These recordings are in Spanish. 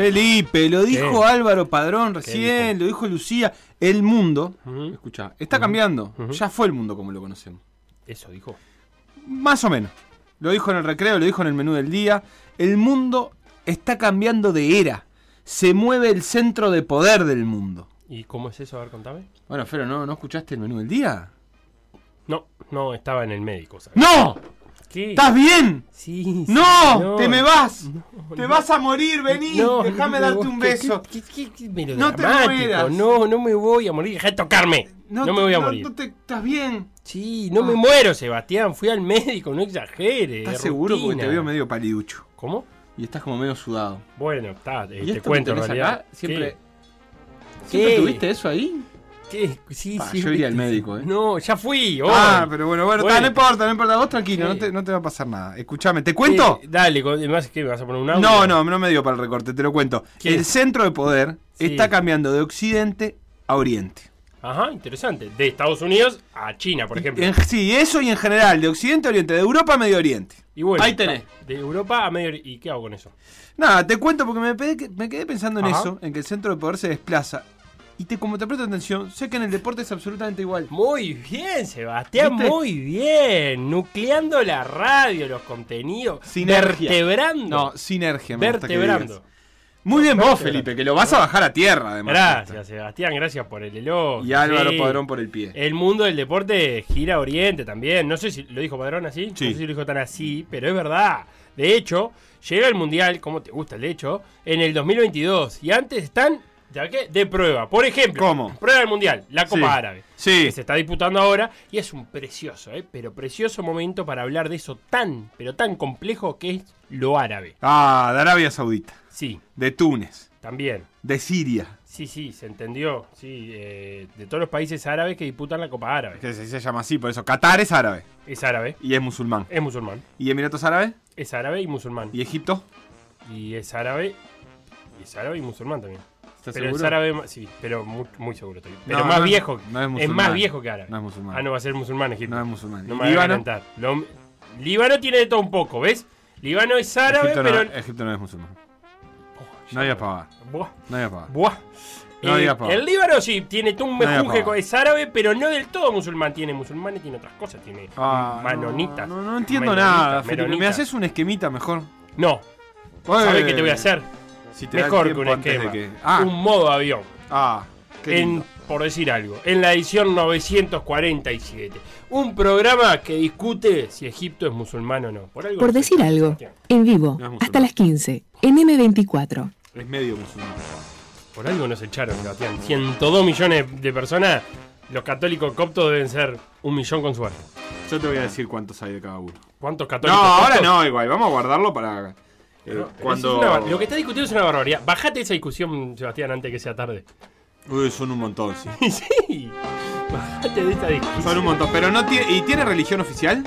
Felipe, lo dijo ¿Qué? Álvaro Padrón recién, lo dijo Lucía. El mundo, escucha, está cambiando. Ya fue el mundo como lo conocemos. Eso dijo. Más o menos. Lo dijo en el recreo, lo dijo en el menú del día. El mundo está cambiando de era. Se mueve el centro de poder del mundo. ¿Y cómo es eso? A ver, contame. Bueno, Fero, ¿no, ¿no escuchaste el menú del día? No, no, estaba en el médico. ¿sabes? ¡No! ¿Qué? ¿Estás bien? Sí, sí, ¡No! ¡Te me vas! No, ¡Te no. vas a morir! ¡Vení! ¡Déjame darte un ¿qué- beso! qué- qué- qué No te mueras. No, no me voy a morir. Deja de tocarme. No, me voy a morir. no te- ¿Estás bien? Sí, no me muero, Sebastián. Fui al médico, no exageres. ¿Estás es seguro? Porque te veo medio paliducho. ¿Cómo? Y estás como medio sudado. Bueno, está, eh, ¿Y te cuento en realidad. acá? ¿Siempre, ¿Qué? ¿Siempre ¿Qué? tuviste eso ahí? Sí, Pa, sí. yo iría al médico, ¿eh? No, ya fui. hoy. Ah, pero bueno, bueno, Bueno. ta, no importa, no importa. Vos tranquilo, no, te, no te va a pasar nada. Escuchame, ¿te cuento? Eh, dale, además, ¿qué? ¿Me vas a poner un audio? No, no, no me dio para el recorte, te lo cuento. ¿Qué? El centro de poder está cambiando de occidente a oriente. Ajá, interesante. De Estados Unidos a China, por ejemplo. En- sí, eso y en general, de occidente a oriente, de Europa a medio oriente. Y bueno, Ahí tenés. De Europa a medio. ¿Y qué hago con eso? Nada, te cuento porque me, que- quedé pensando en eso, en que el centro de poder se desplaza. Y te, como te presto atención, sé que en el deporte es absolutamente igual. Muy bien, Sebastián, ¿Viste? muy bien. Nucleando la radio, los contenidos. Sinergia. Vertebrando. No, sinergia. me gusta que vertebrando. digas. Muy bien vos. Felipe, que lo vas a bajar a tierra, además. Gracias, Sebastián, gracias por el elogio. Y Álvaro Sí. Padrón por el pie. El mundo del deporte gira a Oriente también. No sé si lo dijo Padrón así. Sí. No sé si lo dijo tan así, pero es verdad. De hecho, llega el Mundial, como te gusta el de hecho, en el 2022. Y antes están ¿de qué? De prueba. Por ejemplo, ¿Cómo? prueba del Mundial, la Copa Sí. Árabe. Sí. Que se está disputando ahora. Y es un precioso, ¿eh? pero precioso momento para hablar de eso tan, pero tan complejo que es lo árabe. Ah, de Arabia Saudita, Sí, de Túnez, también. de Siria. Sí, sí, se entendió. Sí, eh, de todos los países árabes que disputan la Copa Árabe. Que se, se llama así, por eso. Qatar es árabe Es árabe, y es musulmán. es musulmán. ¿Y Emiratos Árabes? Es árabe y musulmán. ¿Y Egipto? Y es árabe. Y es árabe y musulmán también. ¿Estás Pero es seguro? árabe, ma- sí, pero muy, muy seguro estoy. Pero No, más no es- viejo. no es es, musulmán. más viejo que árabe. No es musulmán. Ah, no va a ser musulmán Egipto. No es musulmán. No ¿Y me Líbano? calentar. Lo- Líbano tiene de todo un poco, ¿ves? Líbano es árabe, Egipto, pero. Egipto no es musulmán. Oh, No digas pavada. Buah, No pavada. buah. No Eh, el Líbano sí, tiene todo un mejunje, es árabe, pero no del todo musulmán. Tiene musulmanes, tiene otras cosas, tiene Ah, manonitas. No, no, no entiendo nada. Felipe. ¿Me haces un esquemita mejor? No, ¿sabes qué te voy a hacer? Si te da Mejor que un esquema. que- Ah, Un modo avión. ah, qué en, lindo. por decir algo, en la edición 947. Un programa que discute si Egipto es musulmán o no. Por, algo Por lo decir algo, en vivo, No hasta las 15, en M24. Es medio musulmán. Por algo nos echaron, Sebastián. 102 millones de personas. Los católicos coptos deben ser un millón con suerte. Yo te voy a decir cuántos hay de cada uno. ¿Cuántos No, católicos ahora coptos? no, igual. Vamos a guardarlo para. Eh, Pero cuando. eso es una bar- lo que está discutiendo es una barbaridad. Bajate esa discusión, Sebastián, antes que sea tarde. Uy, son un montón, sí. sí. Bajate de esta discusión. Son un montón. Pero no tiene. ¿Y tiene religión oficial?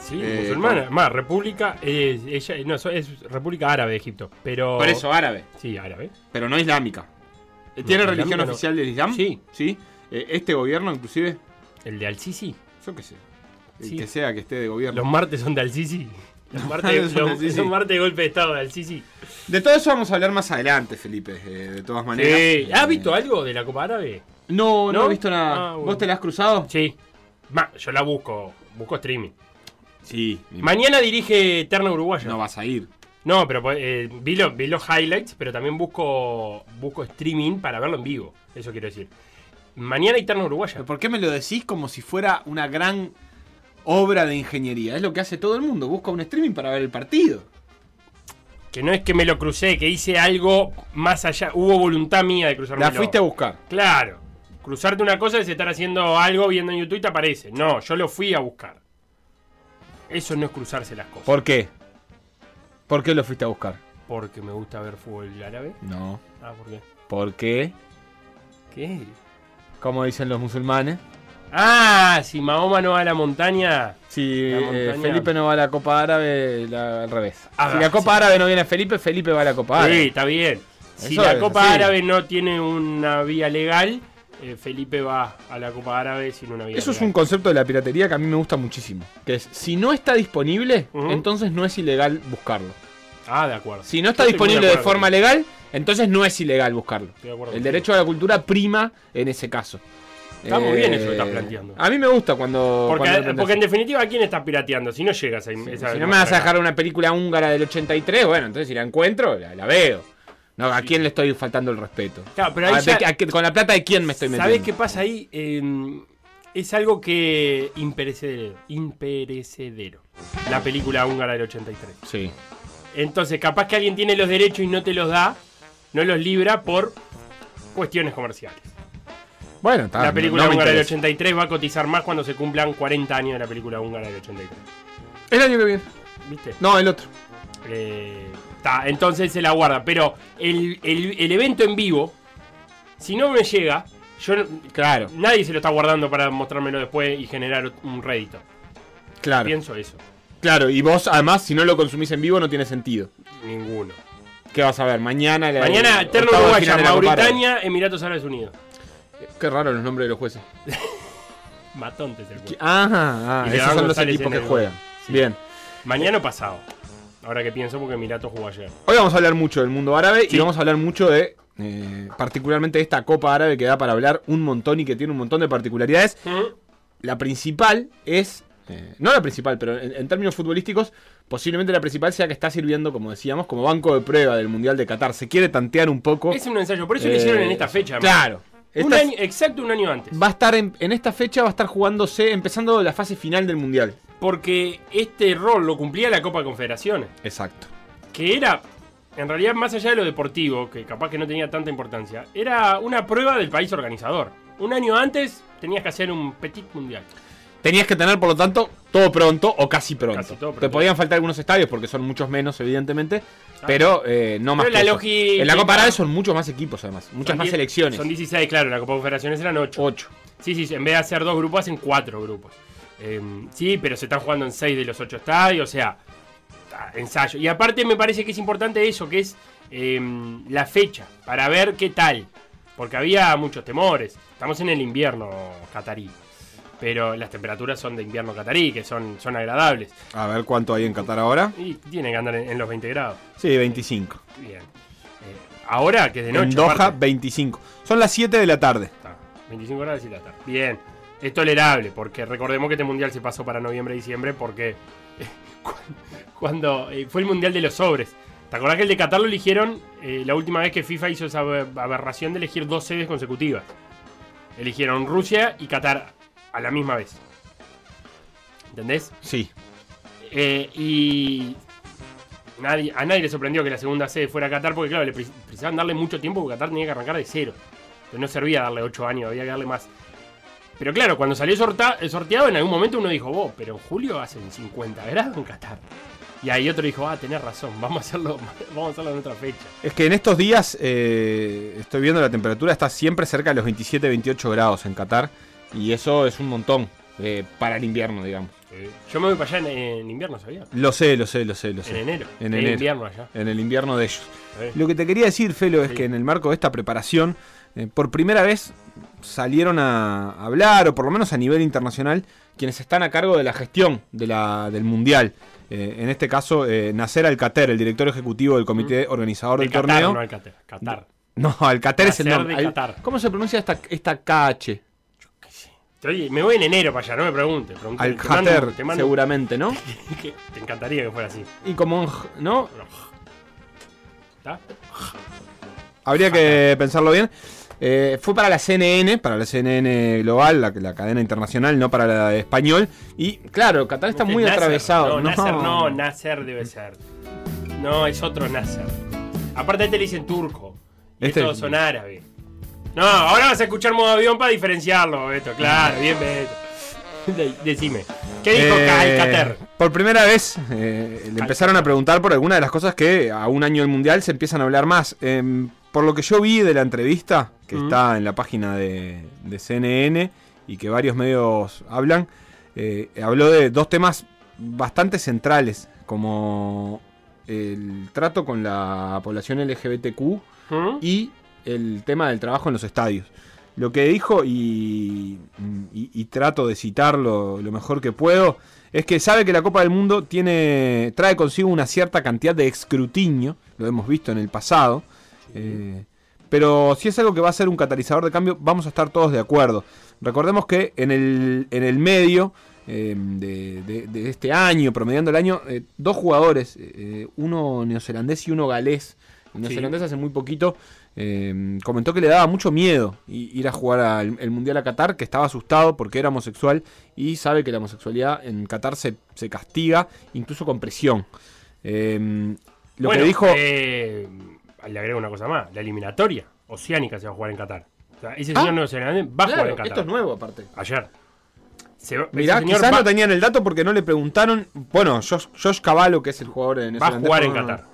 Sí, Eh, musulmana. Más, República. eh, ella, no, es República Árabe de Egipto. Pero. árabe. Sí, árabe. Pero no islámica. ¿Tiene No, religión no. oficial del Islam? Sí. ¿Sí? Eh, este gobierno, inclusive. El de Al-Sisi. Yo qué sé. El Sí. que sea que esté de gobierno. Los martes son de Al-Sisi. De los- Al-Sisi. son martes de golpe de estado de Al-Sisi. De todo eso vamos a hablar más adelante, Felipe. eh, de todas maneras. Sí. ¿Has Eh, visto algo de la Copa Árabe? No, no, ¿No? he visto nada. Ah, bueno. ¿Vos te la has cruzado? Sí. Ma, yo la busco. Busco streaming. Sí. Mañana dirige Eterna Uruguaya. No vas a ir. No, pero eh, vi, lo- vi los highlights, pero también busco, busco streaming para verlo en vivo. Eso quiero decir. Mañana Eterna Uruguaya. ¿Pero ¿Por qué me lo decís como si fuera una gran obra de ingeniería? Es lo que hace todo el mundo. Busca un streaming para ver el partido. Que no es que me lo crucé, que hice algo más allá. Hubo voluntad mía de cruzarme. La fuiste a buscar. Claro. Cruzarte una cosa es estar haciendo algo viendo en YouTube y te aparece. No, yo lo fui a buscar. Eso no es cruzarse las cosas. ¿Por qué? ¿Por qué lo fuiste a buscar? Porque me gusta ver fútbol árabe. No. Ah, ¿por qué? ¿Por qué? ¿Qué? Como dicen los musulmanes. Ah, si Mahoma no va a la montaña. Si La eh. Felipe no va a la Copa Árabe, la- al revés. Ah, si la Copa Árabe no viene Felipe, Felipe va a la Copa Sí, Árabe. está bien. Si Eso la es Copa. Árabe no tiene una vía legal, eh, Felipe va a la Copa Árabe sin una vía Eso es un concepto de la piratería que a mí me gusta muchísimo. Que es, si no está disponible, entonces no es ilegal buscarlo. Ah, de acuerdo. Si no está Yo disponible de forma legal, Entonces no es ilegal buscarlo. De acuerdo El derecho a la cultura prima en ese caso. Está muy bien Eh, eso que estás planteando. A mí me gusta cuando. Porque, cuando lo porque en definitiva, ¿a quién estás pirateando? Si no llegas a esa Si no me vas a dejar una película húngara del 83, bueno, entonces si la encuentro, la, la veo. No, ¿a quién le estoy faltando el respeto? Claro, pero ahí ¿A- ya- de- a qué- ¿Con la plata de quién me estoy metiendo? ¿Sabes qué pasa ahí? Eh, es algo que imperecedero. Imperecedero. La película húngara del 83. Sí. Entonces, capaz que alguien tiene los derechos y no te los da, no los libra por cuestiones comerciales. Bueno, está. la película no me húngara del interesa. 83 va a cotizar más cuando se cumplan 40 años de la película húngara del 83. El año que viene. ¿Viste? No, el otro. Eh, ta, entonces se la guarda. Pero el, el- el evento en vivo, si no me llega, yo no- Claro, nadie se lo está guardando para mostrármelo después y generar un rédito. claro. Pienso eso. Claro, y vos además, si no lo consumís en vivo, no tiene sentido. Ninguno. ¿Qué vas a ver? Mañana. la- Mañana, de Uruguaya. Mauritania, Emiratos Árabes Unidos. Qué raro los nombres de los jueces. Matontes el juego. Ajá, ah, esos son los González equipos que juegan. Sí. Bien. Mañana o pasado. Ahora que pienso, porque Emiratos jugó ayer. Hoy vamos a hablar mucho del mundo árabe Sí. y vamos a hablar mucho de, eh, particularmente esta Copa Árabe que da para hablar un montón y que tiene un montón de particularidades. La principal es, eh, no la principal, pero en, en términos futbolísticos, posiblemente la principal sea que está sirviendo, como decíamos, como banco de prueba del Mundial de Qatar. Se quiere tantear un poco. Es un ensayo, por eso lo Eh, hicieron en esta fecha. Claro. Un año, exacto un año antes. va a estar en, en esta fecha, va a estar jugándose, empezando la fase final del Mundial. Porque este rol lo cumplía la Copa de Confederaciones. Exacto. Que era, en realidad, más allá de lo deportivo, que capaz que no tenía tanta importancia, era una prueba del país organizador. Un año antes tenías que hacer un petit mundial. Tenías que tener, por lo tanto, todo pronto o casi pronto. Casi todo Te podían faltar algunos estadios porque son muchos menos, evidentemente. Pero eh, no más Pero que la eso. lógica- En la Copa Árabe son muchos más equipos, además. Muchas Son más die- selecciones. Son 16, claro, en la Copa de Confederaciones eran 8. 8. Sí, sí, en vez de hacer dos grupos, hacen cuatro grupos. Eh, sí, pero se están jugando en seis de los ocho estadios, o sea, ensayo. Y aparte me parece que es importante eso, que es eh, la fecha, para ver qué tal. Porque había muchos temores. Estamos en el invierno catarí. Pero las temperaturas son de invierno catarí, que son, son agradables. A ver cuánto hay en Qatar ahora. Y tienen que andar en, en los 20 grados. Sí, 25. Bien. Eh, ahora, que es de noche. en Doha, aparte. 25. Son las 7 de la tarde. Está, 25 grados y la tarde. Bien. Es tolerable, porque recordemos que este mundial se pasó para noviembre-diciembre porque cu- cuando eh, fue el mundial de los sobres. ¿Te acordás que el de Qatar lo eligieron eh, la última vez que FIFA hizo esa abe- aberración de elegir dos sedes consecutivas? Eligieron Rusia y Qatar a la misma vez. ¿Entendés? Sí. Eh, y nadie, a nadie le sorprendió que la segunda sede fuera Qatar porque, claro, le pre- precisaban darle mucho tiempo porque Qatar tenía que arrancar de cero. Entonces no servía darle 8 años, había que darle más. Pero claro, cuando salió sorteado, en algún momento uno dijo, vos, pero en julio hacen 50 grados en Qatar. Y ahí otro dijo, ah, tenés razón, vamos a hacerlo, vamos a hacerlo en otra fecha. Es que en estos días eh, estoy viendo la temperatura, está siempre cerca de los 27-28 grados en Qatar. Y eso es un montón eh, para el invierno, digamos. Yo me voy para allá en, en invierno, ¿sabías? Lo sé, lo sé, lo sé, lo sé. En enero. En enero. invierno allá. En el invierno de ellos. Sí. Lo que te quería decir, Felo, es Sí. que en el marco de esta preparación, eh, por primera vez salieron a hablar, o por lo menos a nivel internacional, quienes están a cargo de la gestión de la, del Mundial. Eh, en este caso, eh, Nasser Alcater, el director ejecutivo del comité organizador De del Qatar, torneo. no al Qatar. No, Alcater es el nombre. de Al- Qatar. ¿Cómo se pronuncia esta, esta KH? Oye, me voy en enero para allá, no me pregunte- te mando- Alcater, te mando- seguramente, ¿no? te encantaría que fuera así. Y como, un ¿no? ¿Está? Habría que pensarlo bien. Eh, fue para la CNN, para la CNN global, la, la cadena internacional, no para la de español. Y claro, Qatar está muy Nasser. atravesado. No, Nasser no, Nasser debe ser. No, es otro Nasser. Aparte a este le dicen turco. Y Este- estos son árabes. No, ahora vas a escuchar modo avión para diferenciarlo, Beto. Claro, bien, Beto. De- decime. ¿Qué dijo Eh? Por primera vez eh, le empezaron a preguntar por alguna de las cosas que a un año del mundial se empiezan a hablar más. Em, por lo que yo vi de la entrevista, que está en la página de, de CNN y que varios medios hablan, eh, habló de dos temas bastante centrales, como el trato con la población LGBTQ ¿Mm? y el tema del trabajo en los estadios. Lo que dijo, y, y- y trato de citarlo lo mejor que puedo, es que sabe que la Copa del Mundo tiene, trae consigo una cierta cantidad de escrutinio, lo hemos visto en el pasado, Eh, pero si es algo que va a ser un catalizador de cambio, vamos a estar todos de acuerdo. Recordemos que en el, en el medio eh, de, de- de este año, promediando el año, eh, dos jugadores, uno neozelandés y uno galés. El Sí. neozelandés hace muy poquito eh, comentó que le daba mucho miedo ir a jugar al el Mundial a Qatar, que estaba asustado porque era homosexual y sabe que la homosexualidad en Qatar se, se castiga, incluso con presión. Eh, lo Bueno, que dijo... eh, le agrego una cosa más. La eliminatoria oceánica se va a jugar en Qatar. O sea, ese Ah, señor neozelandés va a jugar en Qatar. esto es nuevo aparte. Ayer. Se Mirá, quizás va, no tenían el dato porque no le preguntaron. Bueno, Josh, Josh Cavallo, que es el jugador de va a jugar en. Qatar.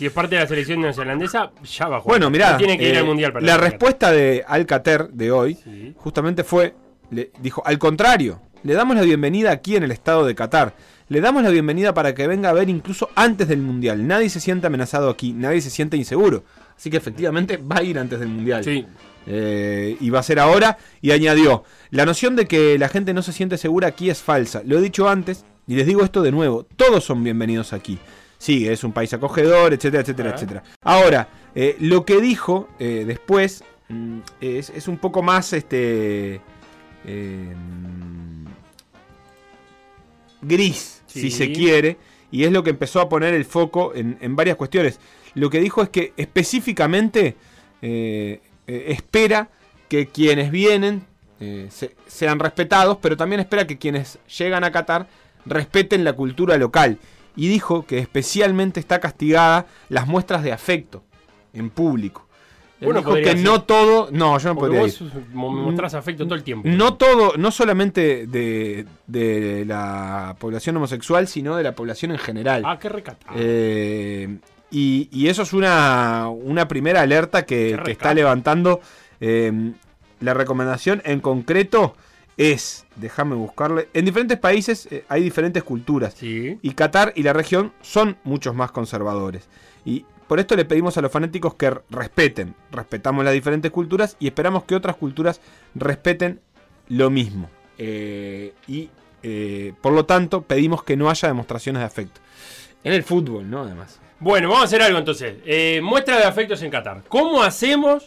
Si es parte de la selección neozelandesa, ya va a jugar. Bueno, mirá, No tiene que ir eh, al mundial para la respuesta de Alcater de hoy Sí. justamente fue, le dijo, al contrario, le damos la bienvenida aquí en el estado de Qatar. Le damos la bienvenida para que venga a ver incluso antes del Mundial. Nadie se siente amenazado aquí, nadie se siente inseguro. Así que efectivamente va a ir antes del Mundial. Sí. Eh, y va a ser ahora. Y añadió, la noción de que la gente no se siente segura aquí es falsa. Lo he dicho antes y les digo esto de nuevo. Todos son bienvenidos aquí. Sí, es un país acogedor, etcétera, etcétera, Ah. etcétera. Ahora, eh, lo que dijo eh, después mm, es, es un poco más este eh, gris, Sí. si se quiere, y es lo que empezó a poner el foco en, en varias cuestiones. Lo que dijo es que específicamente eh, espera que quienes vienen se- sean respetados, pero también espera que quienes llegan a Qatar respeten la cultura local. Y dijo que especialmente está castigada las muestras de afecto en público. Bueno, dijo que ser. no todo. No, yo no Porque podría vos ir. mostrás afecto todo el tiempo. No todo, no solamente de, de la población homosexual, sino de la población en general. Ah, qué recatado. Eh, y, y eso es una, una primera alerta que, está levantando. eh, la recomendación en concreto es, déjame buscarle, en diferentes países eh, hay diferentes culturas. sí. Y Qatar y la región son muchos más conservadores. Y por esto le pedimos a los fanáticos que respeten. Respetamos las diferentes culturas y esperamos que otras culturas respeten lo mismo. Eh, y eh, por lo tanto pedimos que no haya demostraciones de afecto. En el fútbol, ¿no? Además. Bueno, vamos a hacer algo entonces. Eh, muestra de afectos en Qatar. ¿Cómo hacemos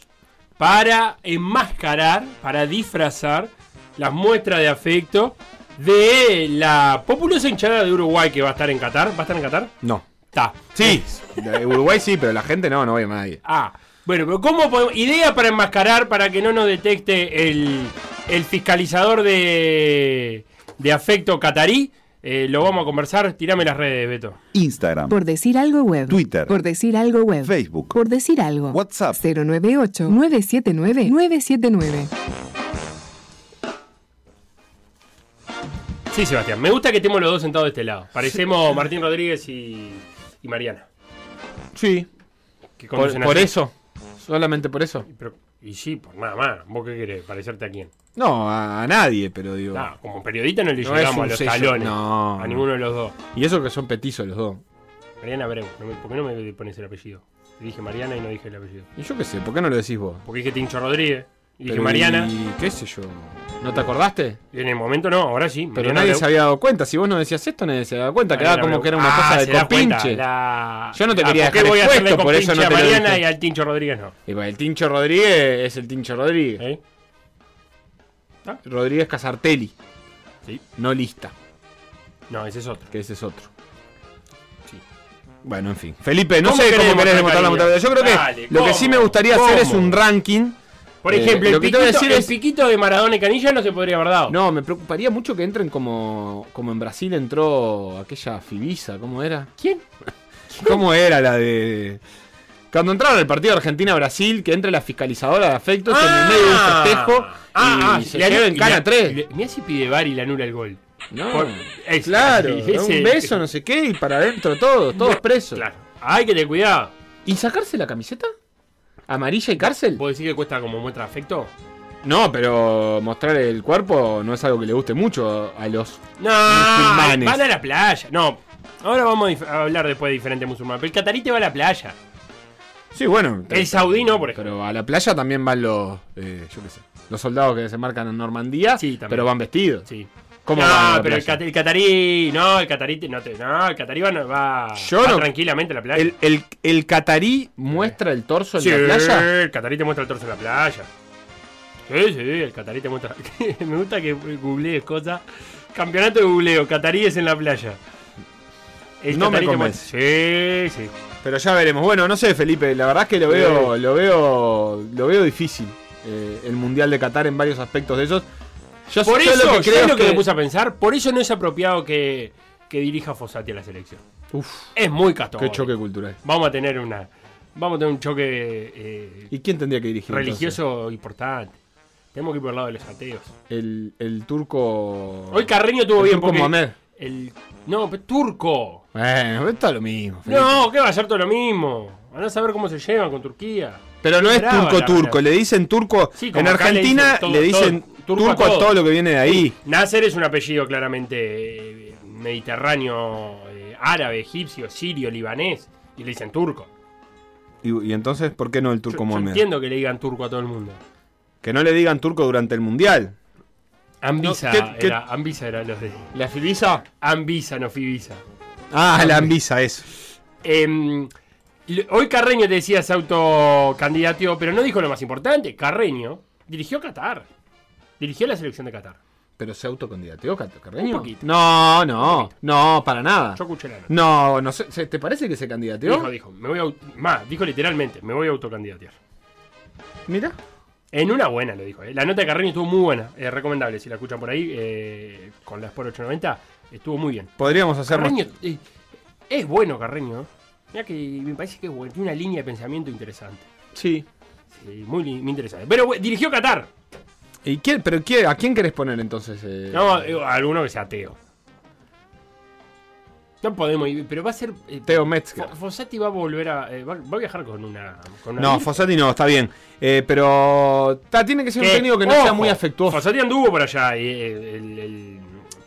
para enmascarar, para disfrazar las muestras de afecto de la populosa hinchada de Uruguay que va a estar en Qatar? ¿Va a estar en Qatar? No. Está. Sí, de Uruguay sí, pero la gente no, no vaya nadie. Ah, bueno, pero ¿cómo podemos...? Idea para enmascarar para que no nos detecte el, el fiscalizador de, de afecto catarí. Eh, lo vamos a conversar. Tirame las redes, Beto. Instagram, Por decir algo web. Twitter. Por decir algo web. Facebook, Por decir algo. WhatsApp. 098-979-979. Sí, Sebastián. Me gusta que estemos los dos sentados de este lado. Parecemos Martín Rodríguez y, y Mariana. Sí, Que por, eso. Solamente por eso. Pero- y sí, por nada más. ¿Vos qué querés? ¿Parecerte a quién? No, a, a nadie, pero digo. No, como periodista no le No llegamos a los sello, talones. no, a no. ninguno de los dos. Y eso que son petizos los dos. Mariana me- ¿Por qué no me pones el apellido? Te dije Mariana y no dije el apellido. Y yo qué sé, ¿por qué no lo decís vos? Porque dije Tincho Rodríguez. Y dije Mariana. Y qué sé yo. ¿No te acordaste? En el momento no, ahora sí. Pero Mariana nadie se había dado cuenta. Si vos no decías esto, nadie se había dado cuenta. Quedaba como que era una Ah, cosa de compinche. la- Yo no te quería ¿por qué dejar voy a expuesto, por eso no te a lo Mariana dije. y al Tincho Rodríguez no. Y el Tincho Rodríguez es el Tincho Rodríguez. ¿Eh? Rodríguez Casartelli. Sí. No lista, No, ese es otro. que ese es otro. Bueno, en fin. Felipe, no ¿Cómo sé cómo querés demostrar demostrar la cariño? mutualidad. Yo creo que Dale, lo que sí me gustaría hacer es un ranking. Por Eh, ejemplo, lo el, piquito, decir el es- piquito de Maradona y Canilla no se podría haber dado. No, me preocuparía mucho que entren como, como en Brasil entró aquella Fibisa, ¿cómo era? ¿Quién? ¿Cómo era la de.? Cuando entraron al partido Argentina-Brasil, que entre la fiscalizadora de afectos en el medio de un festejo ah, y se le anu- lleva en y cana le- 3. le- Mirá si pide VAR y le anula el gol. No, Por- es- claro, ese- un beso, no sé qué, y para adentro todos, todos presos. Claro. Hay que tener cuidado. ¿Y sacarse la camiseta? ¿Amarilla y cárcel? ¿Puedo decir que cuesta como muestra de afecto? No, pero mostrar el cuerpo no es algo que le guste mucho a los. No, Musulmanes. van a la playa. No, ahora vamos a hablar después de diferentes musulmanes. Pero el catarí te va a la playa. Sí, bueno. El saudí no, por ejemplo. Pero a la playa también van los. eh, yo qué sé. Los soldados que desembarcan en Normandía, Sí, también. pero van vestidos. Sí. ¿Cómo no, va pero el, cat- el catarí, no, el catarí, no, te- no, el catarí va, va, Yo va no- tranquilamente a la playa. ¿El, el, el catarí muestra el torso en sí, la playa? el catarí te muestra el torso en la playa. Sí, sí, el catarí te muestra. Me gusta que googlees cosas. Campeonato de googleo, cataríes en la playa. El No me convence. Sí, sí. Pero ya veremos. Bueno, no sé, Felipe, la verdad es que lo veo, lo veo, lo veo difícil. eh, el Mundial de Qatar en varios aspectos de esos. Yo, Por eso, lo que creo ¿sabes lo que que, me puse a pensar? Por eso no es apropiado que, que dirija Fossati a la selección. Uf, Es muy católico. qué choque cultural. Vamos a tener una. Vamos a tener un choque eh, ¿Y quién tendría que dirigir? religioso importante. Tenemos que ir por el lado de los ateos. El, el turco. Hoy Carreño tuvo el bien turco Mohamed. el no, pero turco. Bueno, esto es lo mismo. Felipe. No, que va a ser todo lo mismo. Van a saber cómo se llevan con Turquía. Pero no es turco turco, le dicen turco. Sí, en le Argentina dicen todo- le dicen turco, turco a a todo. todo. lo que viene de ahí. Nasser es un apellido claramente eh, mediterráneo, eh, árabe, egipcio, sirio, libanés. Y le dicen turco. Y, y entonces, ¿por qué no el turco yo Mohamed? entiendo que le digan turco a todo el mundo. Que no le digan turco durante el mundial. Anvisa, No, ¿qué- qué- era, Anvisa era los de. ¿La Fibisa? Anvisa, no Fibisa. Ah, la Anvisa, eso. Em, hoy Carreño te decía se autocandidateó, pero no dijo lo más importante. Carreño dirigió Qatar. Dirigió la selección de Qatar. ¿Pero se autocandidateó Carreño? Un poquito. No, no, Un poquito. no, para nada. Yo escuché la nota. No, no sé, ¿se- ¿te parece que se candidateó? Dijo, dijo, me voy a. Más, dijo literalmente, me voy a autocandidatear. Mira. En una buena lo dijo. eh. La nota de Carreño estuvo muy buena. Es recomendable si la escuchan por ahí. eh, con la Sport 890. Estuvo muy bien. Podríamos hacer más- Carreño eh, es bueno, Carreño. Mira que me parece que es bueno. Tiene una línea de pensamiento interesante. Sí. Sí, muy, interesante. Pero dirigió Qatar. ¿Y quién, pero a quién querés poner entonces? eh? No, digo, alguno que sea ateo. No podemos ir, pero va a ser. eh, Teo Metzger. Fo- Fossati va a volver a. eh, va, va a viajar con una. Con una No, virgen. Fossati no, está bien. Eh, pero ta, tiene que ser un técnico que no sea muy afectuoso. Fossati anduvo por allá. y, eh, el- el-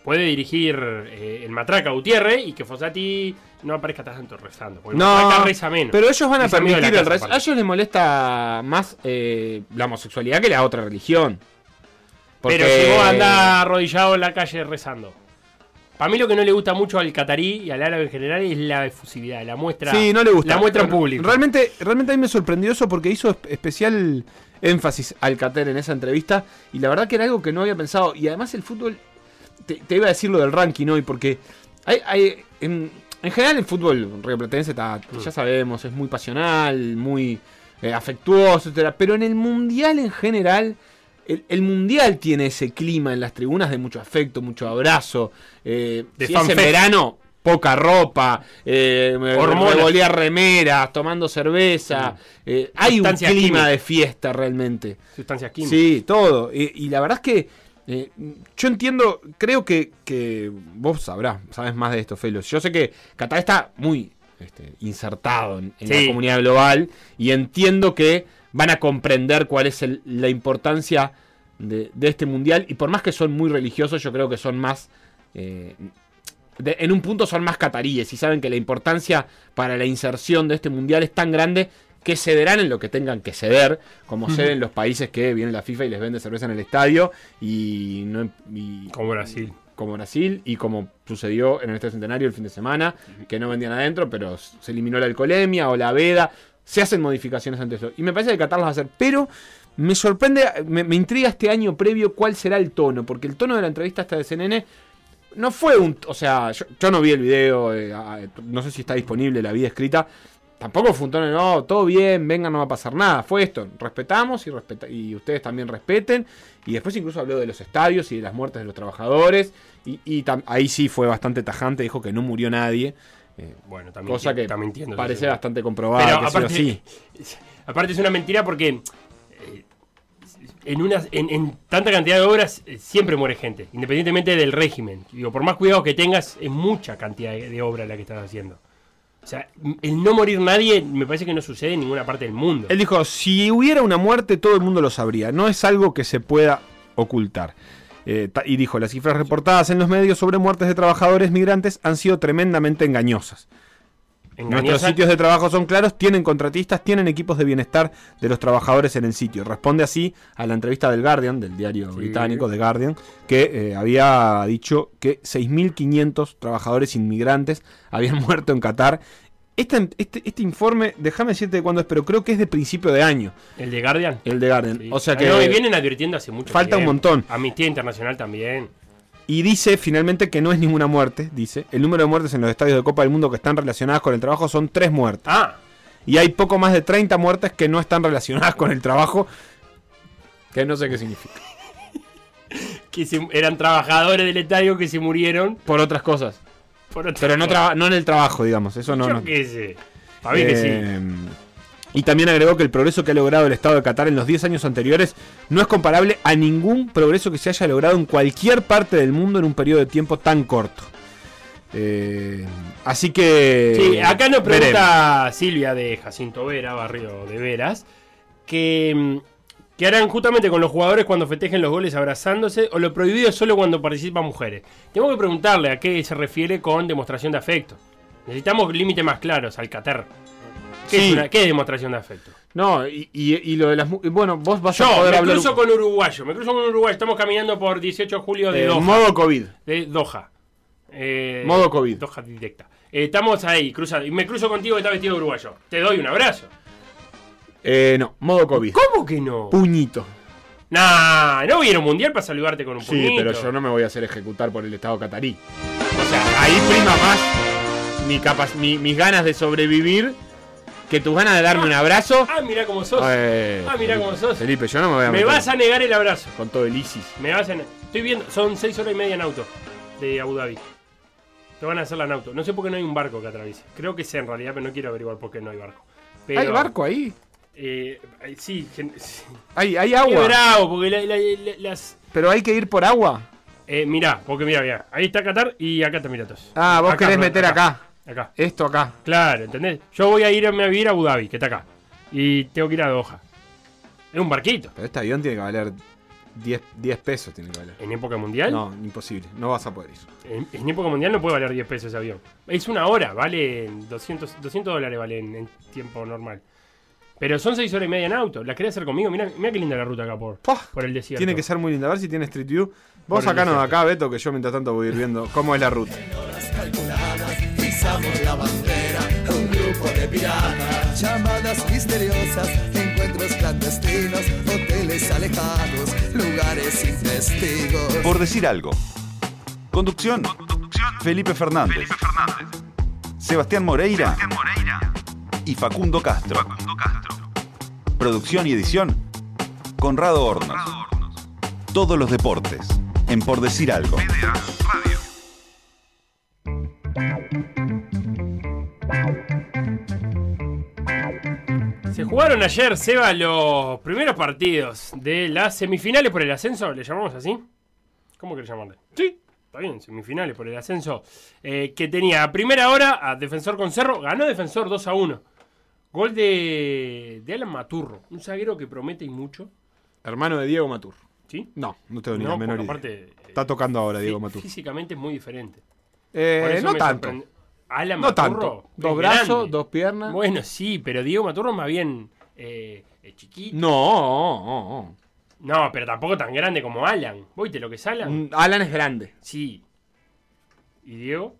puede dirigir eh, el Matraca Gutiérrez y que Fossati no aparezca tanto rezando. Porque No, reza menos. pero ellos van a permitir el resto. A ellos les molesta más eh, la homosexualidad que la otra religión. Porque- Pero si vos andás arrodillado en la calle rezando. Para mí lo que no le gusta mucho al catarí y al árabe en general es la efusividad, la muestra. Sí, no le gusta. La muestra en público. Realmente, realmente a mí me sorprendió eso porque hizo espe- especial énfasis al Cater en esa entrevista. Y la verdad que era algo que no había pensado. Y además el fútbol. Te, te iba a decir lo del ranking hoy, porque hay, hay- en, en general el fútbol rioplatense está, Mm. ya sabemos, es muy pasional, muy eh, afectuoso, etcétera. Pero en el mundial en general. El, el mundial tiene ese clima en las tribunas de mucho afecto, mucho abrazo. Eh, De si es en verano, poca ropa, eh, revolear remeras, tomando cerveza. eh, hay un clima de fiesta realmente. Sustancias químicas. Sí, todo. Y, y la verdad es que eh, yo entiendo, creo que, que vos sabrás, sabes más de esto, Felos. Yo sé que Qatar está muy este, insertado en, en Sí. la comunidad global y entiendo que van a comprender cuál es el- la importancia de, de este mundial. Y por más que son muy religiosos, yo creo que son más... eh, de- en un punto son más cataríes y saben que la importancia para la inserción de este mundial es tan grande que cederán en lo que tengan que ceder, como ceden los países que viene la FIFA y les vende cerveza en el estadio y, no, y- Como Brasil. como Brasil y como sucedió en el Estadio Centenario el fin de semana, que no vendían adentro, pero se eliminó la alcoholemia o la veda, se hacen modificaciones ante eso. Y me parece que Qatar las va a hacer, pero me sorprende, me, intriga este año previo cuál será el tono, porque el tono de la entrevista hasta de CNN no fue un... O sea, yo, yo no vi el video, eh, no sé si está disponible la vida escrita. Tampoco fue un tono de, no, todo bien, venga, no va a pasar nada. Fue esto, respetamos y, respeta y ustedes también respeten. Y después incluso habló de los estadios y de las muertes de los trabajadores. Y, ahí sí fue bastante tajante, dijo que no murió nadie. Eh, Bueno, también cosa que está mintiendo. parece sí. bastante comprobada. Pero que sí o aparte, sí. aparte es una mentira porque eh, en, una, en, en tanta cantidad de obras eh, siempre muere gente, independientemente del régimen. Digo, por más cuidado que tengas, es mucha cantidad de, de obra la que estás haciendo. O sea, el no morir nadie me parece que no sucede en ninguna parte del mundo. Él dijo, si hubiera una muerte, todo el mundo lo sabría. No es algo que se pueda ocultar. Eh, y dijo, las cifras reportadas en los medios sobre muertes de trabajadores migrantes han sido tremendamente engañosas. Engañosa. Nuestros sitios de trabajo son claros, tienen contratistas, tienen equipos de bienestar de los trabajadores en el sitio. Responde así a la entrevista del Guardian, del diario Sí. británico The Guardian, que eh, había dicho que 6.500 trabajadores inmigrantes habían muerto en Qatar. Este, este, este informe, déjame decirte de cuándo es, pero creo que es de principio de año, El de Guardian. el de Guardian. Sí. O sea Ah, que no, y vienen advirtiendo hace mucho falta un montón. Amnistía Internacional también. Y dice finalmente que no es ninguna muerte, dice. El número de muertes en los estadios de Copa del Mundo que están relacionadas con el trabajo son tres muertes. Ah, Y hay poco más de 30 muertes que no están relacionadas con el trabajo. Que no sé qué significa. que se- eran trabajadores del estadio que se murieron Por otras cosas. Pero no, traba- no en el trabajo, digamos. Eso no. Yo no. qué sé. Para mí que sí. Eh, Y también agregó que el progreso que ha logrado el Estado de Qatar en los 10 años anteriores no es comparable a ningún progreso que se haya logrado en cualquier parte del mundo en un periodo de tiempo tan corto. Eh, así que. Sí, acá nos veremos. pregunta Silvia de Jacinto Vera, barrio de Veras, que, mm, que harán justamente con los jugadores cuando festejen los goles abrazándose o lo prohibido es solo cuando participan mujeres. Tengo que preguntarle a qué se refiere con demostración de afecto. Necesitamos límites más claros al Qatar. ¿Qué, Sí. es una- qué es demostración de afecto? No, y, y- y lo de las. Bueno, vos vas a Yo poder me hablar. cruzo con uruguayo, me cruzo con uruguayo. Estamos caminando por 18 de julio de eh, Doha. modo COVID. De Doha. Eh, Modo COVID. Doha directa. Eh, estamos ahí, cruzando. Y me cruzo contigo que está vestido de uruguayo. Te doy un abrazo. Eh, no, modo COVID. ¿Cómo que no? Puñito. Nah, no un mundial para saludarte con un Sí, puñito. pero yo no me voy a hacer ejecutar por el Estado catarí. O sea, ahí prima más mi capac- mi- mis ganas de sobrevivir que tus ganas de darme un abrazo. Ah, mira cómo sos. Eh, Ah, mirá Felipe, cómo sos. Felipe, yo no me voy a me meter vas a negar el abrazo. con todo el ISIS. Me vas a Estoy viendo, son 6 horas y media en auto de Abu Dhabi. Te van a hacerla en auto. No sé por qué no hay un barco que atraviese. Creo que sé en realidad, pero no quiero averiguar por qué no hay barco. Pero, ¿Hay barco ahí? Eh, sí. Hay, hay Qué agua. bravo, porque la- la- la- las. Pero hay que ir por agua. Eh, mirá, porque mirá, mirá. Ahí está Qatar y acá está Emiratos. Ah, vos Acá, querés meter acá. Acá. Esto acá. Claro, ¿entendés? Yo voy a irme a vivir a Abu Dhabi, que está acá. Y tengo que ir a Doha. Es un barquito. Pero este avión tiene que valer 10, 10 pesos. Tiene que valer. En época mundial. No, imposible. No vas a poder ir. En, en época mundial no puede valer 10 pesos ese avión. Es una hora, vale 200, 200 dólares vale en, en tiempo normal. Pero son 6 horas y media en auto. ¿La querés hacer conmigo? Mira, mira qué linda la ruta acá por, Pah, por el desierto. Tiene que ser muy linda. A ver si tiene Street View. Vos sacanos acá, Beto, que yo mientras tanto voy a ir viendo cómo es la ruta. Pisamos la bandera, un grupo de piratas. Llamadas misteriosas, encuentros clandestinos, hoteles alejados, lugares sin testigos. Por decir algo. Conducción. Felipe Fernández. Sebastián Moreira. Y Facundo Castro. Producción y edición. Conrado Hornos. Todos los deportes. En Por decir algo. Se jugaron ayer, Seba, los primeros partidos de las semifinales por el ascenso. ¿Le llamamos así? ¿Cómo querés llamarle? Sí, está bien, semifinales por el ascenso. eh, que tenía a primera hora a Defensor con Cerro. Ganó Defensor 2 a 1. Gol de, de Alan Maturro, un zaguero que promete y mucho. Hermano de Diego Matur. ¿Sí? No, no tengo ni No, la menor idea. aparte, eh, Está tocando ahora Diego fí- Matur. Físicamente es muy diferente. Eh, no tanto. Alan No Maturro tanto. Dos brazos, grande. dos piernas. Bueno, sí, pero Diego Maturro más bien eh, chiquito. No. No, pero tampoco tan grande como Alan. ¿Viste lo que es Alan? Mm, Alan es grande. Sí. ¿Y Diego?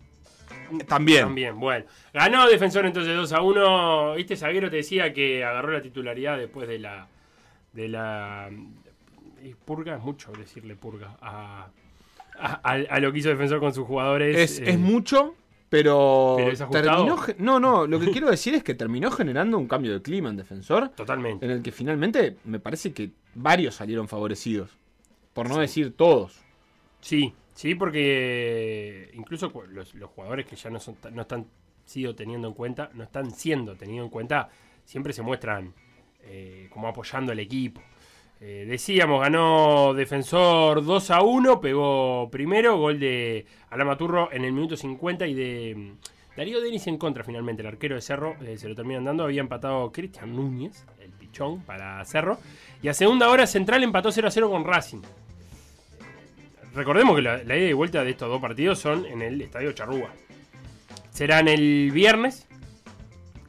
También. También, bueno. Ganó Defensor entonces 2 a 1. Este zaguero te decía que agarró la titularidad después de la. de la. Purga es mucho decirle purga a, a, a- a lo que hizo Defensor con sus jugadores. Es, eh, es mucho, pero, pero terminó. No, no, lo que quiero decir es que terminó generando un cambio de clima en defensor. Totalmente. En el que finalmente me parece que varios salieron favorecidos. Por no decir todos. Sí, sí, porque incluso cu- los, los jugadores que ya no, son, no están sido teniendo en cuenta, no están siendo tenidos en cuenta, siempre se muestran eh, como apoyando al equipo. Eh, decíamos, ganó Defensor 2 a 1, pegó primero, gol de Alamaturro en el minuto 50 y de mm, Darío Denis en contra finalmente, el arquero de Cerro eh, se lo terminan dando, había empatado Cristian Núñez, el pichón para Cerro, y a segunda hora Central empató 0 a 0 con Racing. Recordemos que la, la ida y vuelta de estos dos partidos son en el Estadio Charrúa. Serán el viernes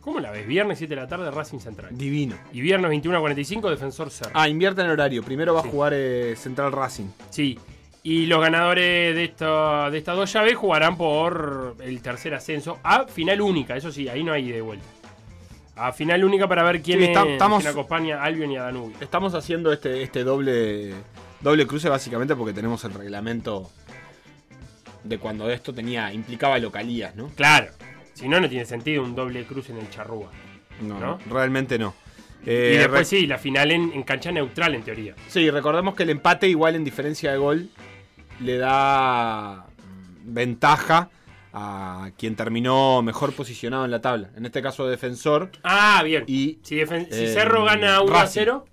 ¿Cómo la ves? Viernes 7 de la tarde, Racing Central. Divino. Y viernes 21 a 45, Defensor Cerro. Ah, invierte en horario. Primero va Sí. a jugar eh, Central Racing. Sí. Y los ganadores de, esta, de estas dos llaves jugarán por el tercer ascenso a final única. Eso sí, ahí no hay de vuelta. A final única para ver quién, Sí, es, estamos- quién acompaña a Albion y a Danubio. Estamos haciendo este, este doble, doble cruce básicamente porque tenemos el reglamento de cuando esto tenía implicaba localías, ¿no? Claro. Si no, no tiene sentido un doble cruz en el Charrúa. No, ¿No? realmente no. y Eh, después re- sí, la final en, en cancha neutral, en teoría. Sí, recordemos que el empate igual en diferencia de gol le da mm, ventaja a quien terminó mejor posicionado en la tabla. En este caso defensor. Ah, bien. Y si, si eh, Cerro gana 1 a Racing. 0.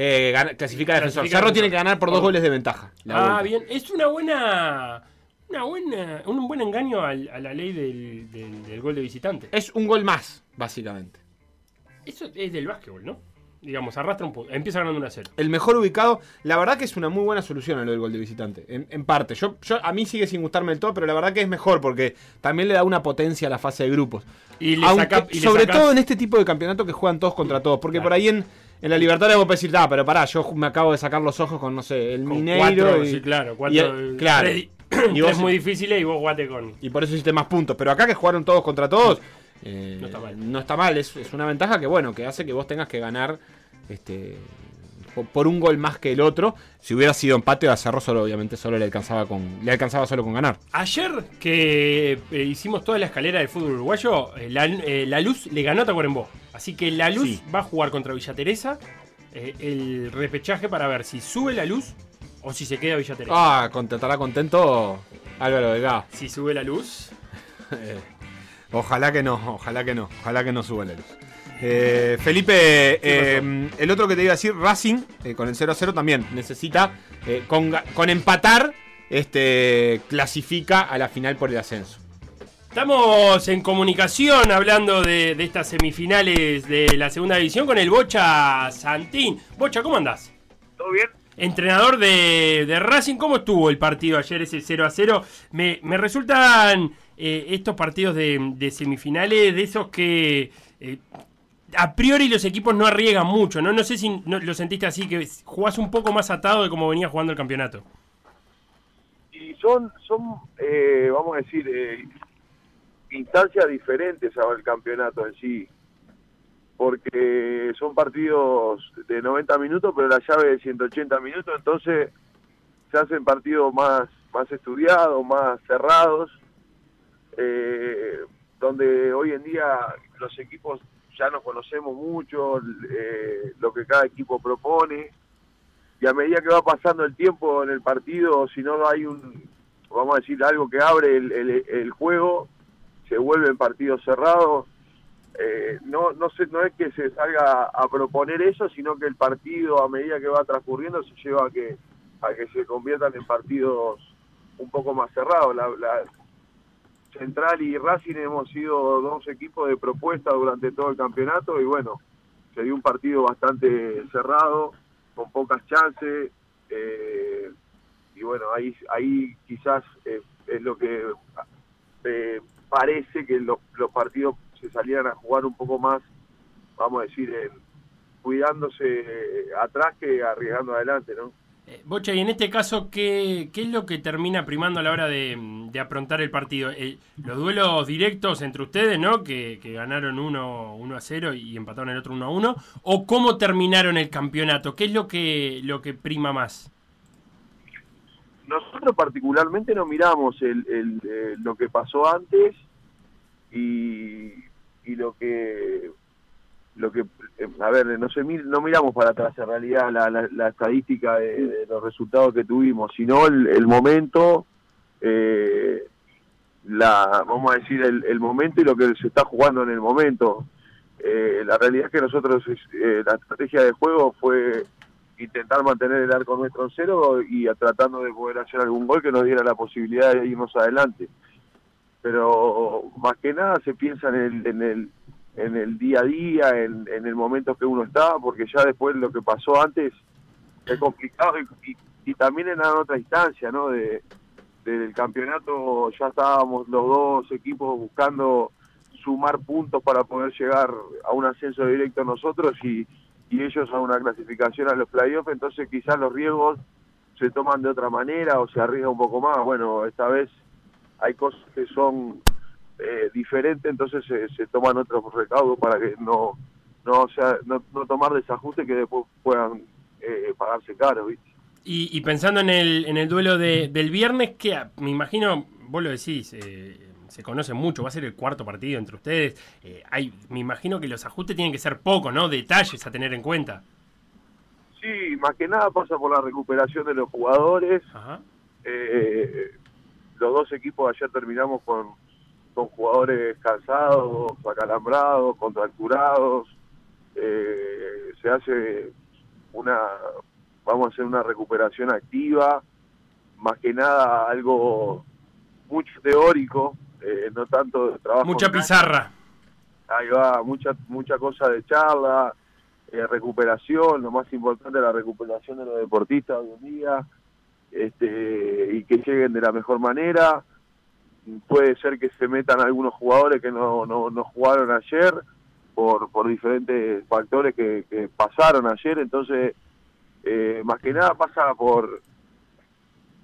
Eh, gana- clasifica defensor. Clasifica Cerro defensor. tiene que ganar por dos goles de ventaja. la Ah, vuelta. bien. Es una buena. Una buena. Un buen engaño al- a la ley del, del- del gol de visitante. Es un gol más, básicamente. Eso es del básquetbol, ¿no? Digamos, arrastra un poco. Empieza ganando 1 a 0. El mejor ubicado, la verdad que es una muy buena solución a lo del gol de visitante. En, en parte, yo, yo a mí sigue sin gustarme del todo, pero la verdad que es mejor porque también le da una potencia a la fase de grupos. Y le Aunque- saca- y le sobre todo en este tipo de campeonato que juegan todos contra todos. Porque Claro. por ahí en, en la Libertadores vos podés decir, ah, pero pará, yo me acabo de sacar los ojos con, no sé, el con Mineiro. cuatro, y, sí, claro. Cuatro, claro. tres- Y vos- muy difíciles y vos jugate con. y por eso hiciste más puntos. Pero acá que jugaron todos contra todos, eh, No está mal. no está mal. Es, es una ventaja que, bueno, que hace que vos tengas que ganar este po- por un gol más que el otro. Si hubiera sido empate, a Cerro solo, obviamente, solo le alcanzaba con le alcanzaba solo con ganar. Ayer que eh, hicimos toda la escalera del fútbol uruguayo, eh, la, eh, la Luz le ganó a Tacuarembó. Así que la Luz Sí. va a jugar contra Villa Teresa eh, el repechaje para ver si sube la Luz o si se queda Villa Teresa. Ah, con- estará contento Álvaro Delgado. Si sube la Luz, Eh, ojalá que no, ojalá que no, ojalá que no suba la luz. Eh, Felipe, eh, el otro que te iba a decir, Racing, eh, con el 0 a 0 también necesita, con, con empatar, este, clasifica a la final por el ascenso. Estamos en comunicación hablando de, de estas semifinales de la segunda división con el Bocha Santín. Bocha, ¿cómo andás? ¿Todo bien? Entrenador de, de Racing, ¿cómo estuvo el partido ayer, ese 0 a 0? Me, me resultan eh, estos partidos de, de semifinales de esos que eh, a priori los equipos no arriesgan mucho, ¿no? No sé si no- lo sentiste así, que jugás un poco más atado de como venía jugando el campeonato. Y son, son eh, vamos a decir, eh, instancias diferentes al campeonato en sí. Porque son partidos de 90 minutos, pero la llave de 180 minutos, entonces se hacen partidos más, más estudiados, más cerrados, eh, donde hoy en día los equipos ya nos conocemos mucho, eh, lo que cada equipo propone, y a medida que va pasando el tiempo en el partido, si no hay un, vamos a decir, algo que abre el, el- el juego, se vuelven partidos cerrados. Eh, no, no, se, no es que se salga a proponer eso, sino que el partido a medida que va transcurriendo se lleva a que, a que se conviertan en partidos un poco más cerrados. La, Central y Racing hemos sido dos equipos de propuesta durante todo el campeonato y bueno, se dio un partido bastante cerrado, con pocas chances. eh, y bueno, ahí, ahí quizás eh, es lo que eh, parece que los, los partidos se salieran a jugar un poco más, vamos a decir, en- cuidándose eh, atrás que arriesgando adelante, ¿no? Eh, Bocha, y en este caso, ¿qué, qué es lo que termina primando a la hora de, de aprontar el partido? Eh, los duelos directos entre ustedes, ¿no? Que, que ganaron uno, uno a 0 y empataron el otro 1 a 1. ¿O cómo terminaron el campeonato? ¿Qué es lo que, lo que prima más? Nosotros particularmente no miramos el, el, eh, lo que pasó antes y, y lo que lo que eh, a ver no se no miramos para atrás en realidad la, la, la estadística de, de los resultados que tuvimos sino el, el momento eh, la vamos a decir el, el momento y lo que se está jugando en el momento. Eh, la realidad es que nosotros eh, la estrategia de juego fue intentar mantener el arco nuestro en cero y tratando de poder hacer algún gol que nos diera la posibilidad de irnos adelante. Pero más que nada se piensa en el, en el, en el día a día, en, en el momento que uno está, porque ya después lo que pasó antes es complicado y, y- también en otra instancia, ¿no? De, del campeonato ya estábamos los dos equipos buscando sumar puntos para poder llegar a un ascenso directo nosotros y, y ellos a una clasificación a los playoffs, entonces quizás los riesgos se toman de otra manera o se arriesga un poco más. Bueno, esta vez hay cosas que son eh, diferentes, entonces se, se toman otros recaudos para que no no, sea, no, no tomar desajustes que después puedan eh, pagarse caro, ¿viste? Y, y pensando en el, en el duelo de, del viernes, que me imagino, vos lo decís, eh, se conocen mucho, va a ser el cuarto partido entre ustedes. eh, hay, me imagino que los ajustes tienen que ser pocos, ¿no? Detalles a tener en cuenta. Sí, más que nada pasa por la recuperación de los jugadores. Ajá. Eh, los dos equipos ayer terminamos con, con jugadores cansados, acalambrados, contracturados. Eh, se hace una, vamos a hacer una recuperación activa, más que nada algo mucho teórico, eh, no tanto de trabajo. Mucha pizarra. Ahí va, mucha, mucha cosa de charla, eh, recuperación, lo más importante la recuperación de los deportistas hoy en día, este, y que lleguen de la mejor manera. Puede ser que se metan algunos jugadores que no, no, no jugaron ayer por, por diferentes factores que, que pasaron ayer, entonces eh, más que nada pasa por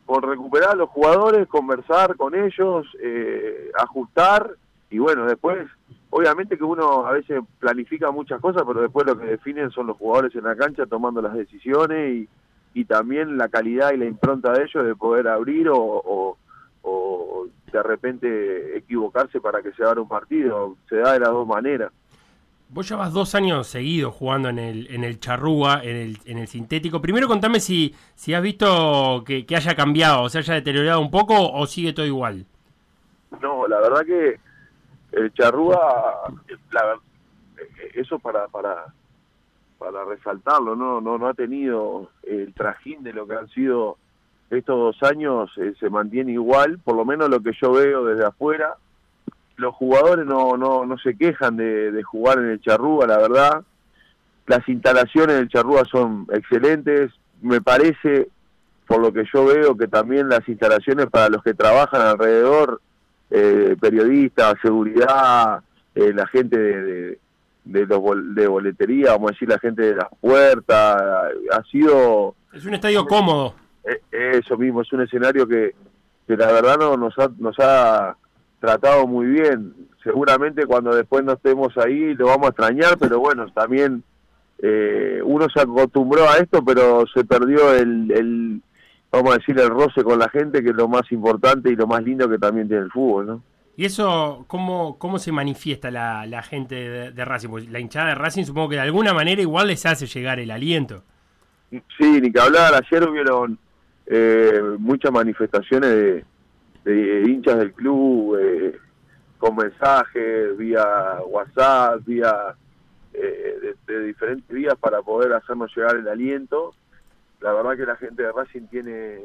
por recuperar a los jugadores, conversar con ellos, eh, ajustar y bueno, después, obviamente que uno a veces planifica muchas cosas, pero después lo que definen son los jugadores en la cancha tomando las decisiones y, y también la calidad y la impronta de ellos de poder abrir o, o, o de repente equivocarse para que se haga un partido. Se da de las dos maneras. Vos llevas dos años seguidos jugando en el, en el charrúa, en el, en el sintético. Primero contame si, si has visto que, haya cambiado, o se haya deteriorado un poco o sigue todo igual. No, la verdad que el charrúa, la eh, eso para para para resaltarlo, no no no ha tenido el trajín de lo que han sido estos dos años, eh, se mantiene igual, por lo menos lo que yo veo desde afuera. Los jugadores no no no se quejan de, de jugar en el charrúa, la verdad. Las instalaciones del charrúa son excelentes, me parece por lo que yo veo que también las instalaciones para los que trabajan alrededor eh, periodistas, seguridad, eh, la gente de, de, de los bol- de boletería, vamos a decir, la gente de las puertas, ha sido Es un estadio cómodo. eh, eso mismo, es un escenario que, que la verdad no, nos, ha, nos ha tratado muy bien. Seguramente cuando después no estemos ahí lo vamos a extrañar, pero bueno, también eh, uno se acostumbró a esto, pero se perdió el, el, vamos a decir, el roce con la gente, que es lo más importante y lo más lindo que también tiene el fútbol, ¿no? ¿Y eso cómo, cómo se manifiesta la, la gente de, de Racing? Porque la hinchada de Racing supongo que de alguna manera igual les hace llegar el aliento. Sí, ni que hablar, ayer hubieron eh, muchas manifestaciones de, de hinchas del club, eh, con mensajes, vía WhatsApp, vía eh, de, de diferentes vías para poder hacernos llegar el aliento. La verdad que la gente de Racing tiene,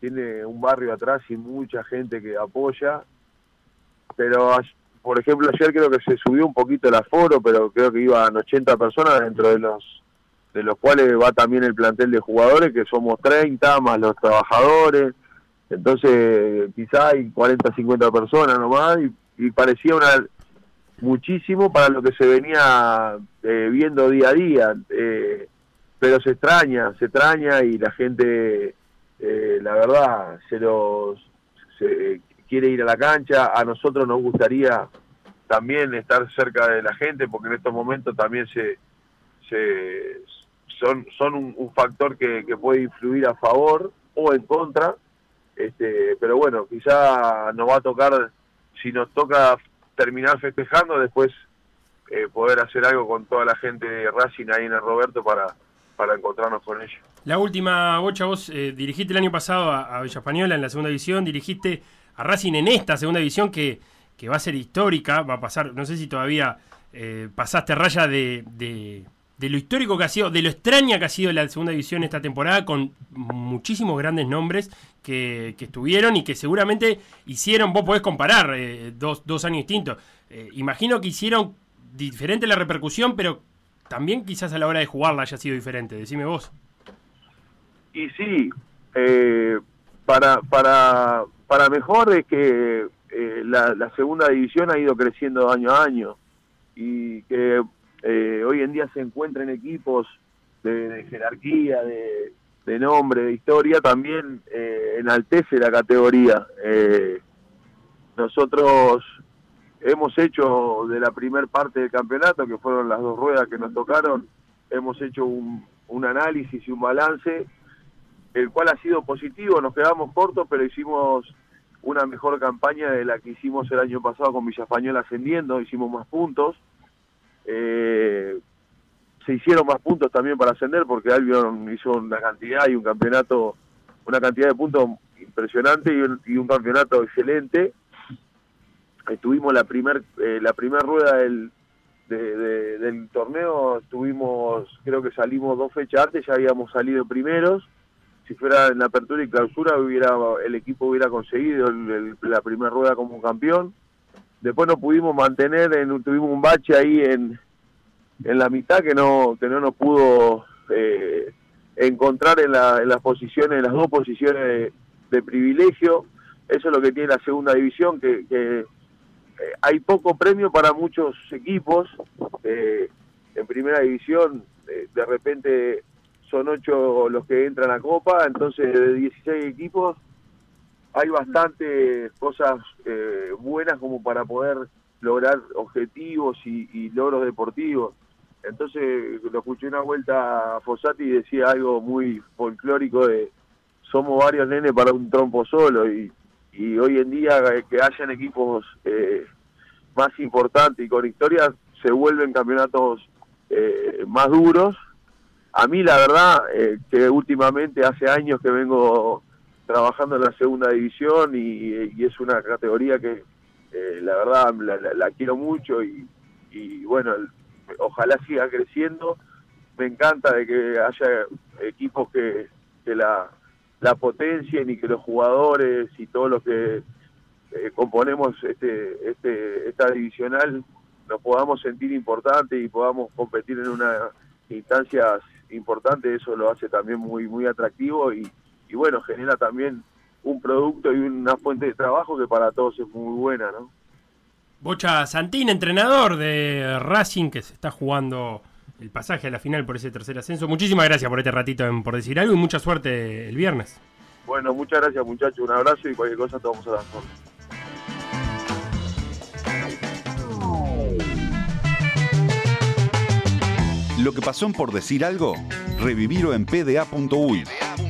tiene un barrio atrás y mucha gente que apoya. Pero, por ejemplo, ayer creo que se subió un poquito el aforo, pero creo que iban 80 personas dentro de los de los cuales va también el plantel de jugadores, que somos 30, más los trabajadores. Entonces, quizá hay 40, 50 personas nomás, y, y parecía una muchísimo para lo que se venía eh, viendo día a día. eh, pero se extraña, se extraña y la gente, eh, la verdad, se los se, quiere ir a la cancha. A nosotros nos gustaría también estar cerca de la gente, porque en estos momentos también se, se son, son un, un factor que, que puede influir a favor o en contra. Este, pero bueno, quizá nos va a tocar, si nos toca terminar festejando, después eh, poder hacer algo con toda la gente de Racing ahí en el Roberto para, para encontrarnos con ellos. La última, Bocha, vos eh, dirigiste el año pasado a, a Española en la segunda división, dirigiste a Racing en esta segunda división que, que va a ser histórica, va a pasar, no sé si todavía eh, pasaste raya de, de lo histórico que ha sido, de lo extraña que ha sido la segunda división esta temporada, con muchísimos grandes nombres que, que estuvieron y que seguramente hicieron, vos podés comparar eh, dos, dos años distintos. Eh, imagino que hicieron diferente la repercusión, pero también quizás a la hora de jugarla haya sido diferente. Decime vos. Y sí, eh, para, para, para mejor es que la, la segunda división ha ido creciendo año a año y que eh, hoy en día se encuentran equipos de, de jerarquía, de, de nombre, de historia, también eh, enaltece la categoría. Eh, nosotros hemos hecho de la primer parte del campeonato, que fueron las dos ruedas que nos tocaron, hemos hecho un, un análisis y un balance, el cual ha sido positivo, nos quedamos cortos, pero hicimos una mejor campaña de la que hicimos el año pasado con Villa Española ascendiendo, hicimos más puntos. Eh, se hicieron más puntos también para ascender porque Albion hizo una cantidad y un campeonato, una cantidad de puntos impresionante y un, y un campeonato excelente. Estuvimos la primer, eh, la primer rueda del, de- de- del torneo, estuvimos, creo que salimos dos fechas antes, ya habíamos salido primeros. Si fuera en la apertura y clausura, hubiera, el equipo hubiera conseguido la primera rueda como campeón. Después no pudimos mantener, en, tuvimos un bache ahí en, en la mitad que no que no nos pudo eh, encontrar en, la- en las posiciones, en las dos posiciones de, privilegio. Eso es lo que tiene la segunda división, que, que, eh, hay poco premio para muchos equipos. Eh, en primera división, eh, de repente son ocho los que entran a Copa, entonces de 16 equipos hay bastantes cosas eh, buenas como para poder lograr objetivos y, y logros deportivos. Entonces lo escuché una vuelta a Fossati y decía algo muy folclórico de somos varios nenes para un trompo solo y, hoy en día que hayan equipos eh, más importantes y con historias se vuelven campeonatos eh, más duros. A mí la verdad eh, que últimamente hace años que vengo trabajando en la segunda división y, es una categoría que eh, la verdad la, la- quiero mucho y, y bueno, ojalá siga creciendo. Me encanta de que haya equipos que, la potencien y que los jugadores y todos los que eh, componemos este, este, esta divisional nos podamos sentir importantes y podamos competir en una instancias importantes, eso lo hace también muy muy atractivo y, y bueno, genera también un producto y una fuente de trabajo que para todos es muy buena, ¿no? Bocha Santín, entrenador de Racing, que se está jugando el pasaje a la final por ese tercer ascenso. Muchísimas gracias por este ratito en por decir algo y mucha suerte el viernes. Bueno, muchas gracias muchachos, un abrazo y cualquier cosa te vamos a dar. Lo que pasó en por decir algo, revivirlo en pda.uy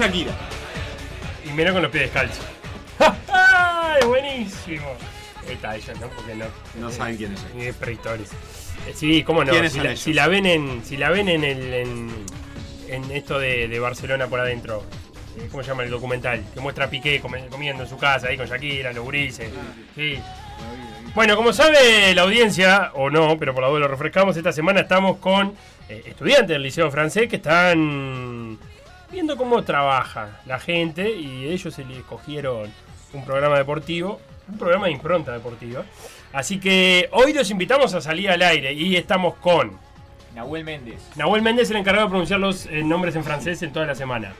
A Shakira. Y mira con los pies descalzos. ¡Ay, buenísimo! Está ella, ¿no? Porque no. No saben quién es ella. Ni. Eh, Sí, cómo no. ¿Quiénes Si son la, ellos? si la ven en. Si la ven en el. en, en esto de, de Barcelona por adentro. eh, ¿Cómo se llama el documental? Que muestra a Piqué comiendo en su casa ahí con Shakira, los gurises. Sí. Bueno, como sabe la audiencia, o no, pero por la duda lo refrescamos, esta semana estamos con eh, estudiantes del Liceo Francés que están viendo cómo trabaja la gente y ellos se le escogieron un programa deportivo, un programa de impronta deportiva. Así que hoy los invitamos a salir al aire y estamos con Nahuel Méndez. Nahuel Méndez, el encargado de pronunciar los eh, nombres en francés en toda la semana.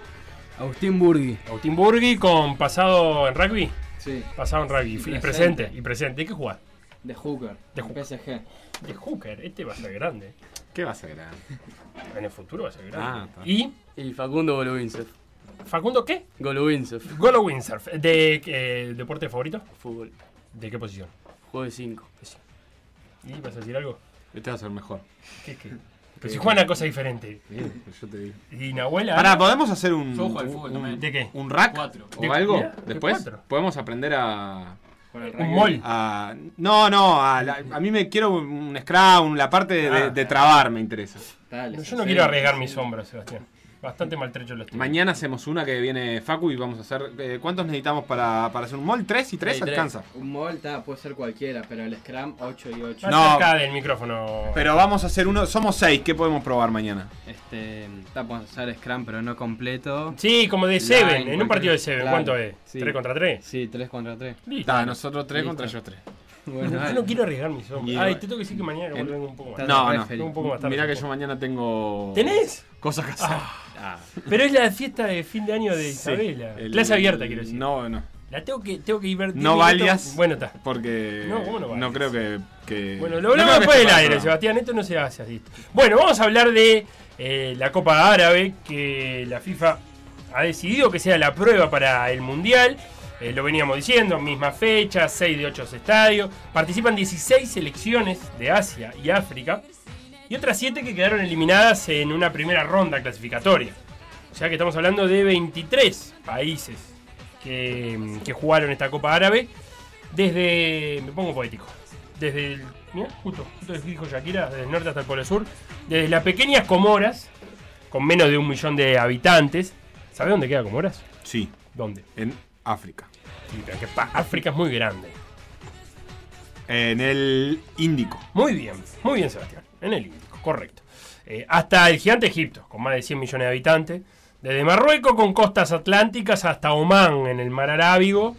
Agustín Burgui. Agustín Burgui con pasado en rugby. Sí. Pasado en rugby. Y Presente. presente. Y presente. ¿De qué jugás? De Hooker. De Hooker. PSG. De hooker. Este va a ser grande. ¿Qué va a ser grande? En el futuro va a ser grande. Ah, está. y Y Facundo Golubinsef. Facundo, ¿qué? Golubinsef. Golo Windsurf. ¿De eh, deporte favorito? Fútbol. ¿De qué posición? Juego de 5. ¿Y vas a decir algo? Este va a ser mejor. ¿Qué, qué? Pero si juegan a cosa diferente. Bien, pues yo te digo. Y Nahuel. ah, Pará, ¿podemos hacer un, Yo juego al un- fútbol un- también. ¿De qué? un rack Cuatro. o De- algo? mira, de Después cuatro. podemos aprender a, Un mol. a- no, no, a, la- a mí me quiero un scrum, la parte de, Ah. de trabar me interesa. Dale. Yo no quiero arriesgar mis hombros, Sebastián. Bastante maltrecho los tengo. Mañana hacemos una que viene Facu y vamos a hacer. eh, ¿Cuántos necesitamos para, para hacer un mol? ¿Tres y tres tres. alcanza? Un mol ta, puede ser cualquiera, pero el Scrum 8 y 8. Más No. cerca del micrófono. Pero vamos a hacer uno. Somos seis, ¿qué podemos probar mañana? Este, ta, podemos hacer Scrum, pero no completo. Sí, como de Line, Seven. En un cualquier- partido de Seven. ¿Cuánto es? sí. ¿3 contra 3? Sí, 3 contra 3. Listo. Está, nosotros tres Listo. contra ellos tres. Bueno, Yo dale. no quiero arriesgar mis hombros. Y- Ay, te tengo que decir que mañana que En- un poco más. Está- No, no. Un poco más tarde. Mirá que yo mañana tengo. ¿Tenés? Cosas que hacer. Ah, pero es la fiesta de fin de año de Isabela. El- Clase abierta, quiero decir. No, no. La tengo que, tengo que ir ver. No 10 minutos. valias. Bueno, está. Porque. No, ¿cómo no valias? creo que. que- Bueno, lo no hablamos que después del aire, Sebastián. Esto no se hace así. Bueno, vamos a hablar de eh, la Copa Árabe, que la FIFA ha decidido que sea la prueba para el Mundial. Eh, lo veníamos diciendo, misma fecha, 6 de 8 estadios. Participan 16 selecciones de Asia y África. Y otras 7 que quedaron eliminadas en una primera ronda clasificatoria. O sea que estamos hablando de 23 países que, que jugaron esta Copa Árabe. Desde. Me pongo poético. Desde el. Mira, justo, justo dijo Shakira, desde el norte hasta el polo sur. Desde las pequeñas Comoras, con menos de un millón de habitantes. ¿Sabe dónde queda Comoras? Sí, ¿Dónde? en África. Sí, pero que pa- África es muy grande. En el Índico. Muy bien, muy bien, Sebastián. En el Índico, correcto. Eh, hasta el gigante Egipto, con más de 100 millones de habitantes. Desde Marruecos, con costas atlánticas, hasta Omán, en el mar Arábigo.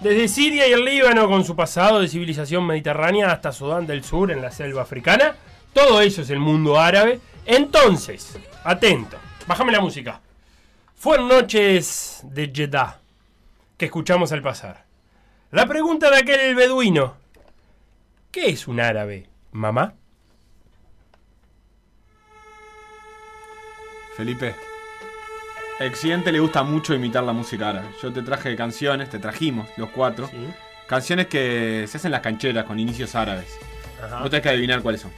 Desde Siria y el Líbano, con su pasado de civilización mediterránea, hasta Sudán del Sur, en la selva africana. Todo eso es el mundo árabe. Entonces, atento, bájame la música. Fueron noches de Jeddah que escuchamos al pasar. La pregunta de aquel beduino. ¿Qué es un árabe, mamá? Felipe. El accidente le gusta mucho imitar la música árabe. Yo te traje canciones, te trajimos los cuatro. Sí. Canciones que se hacen en las cancheras con inicios árabes. Ajá. Vos tenés que adivinar cuáles son.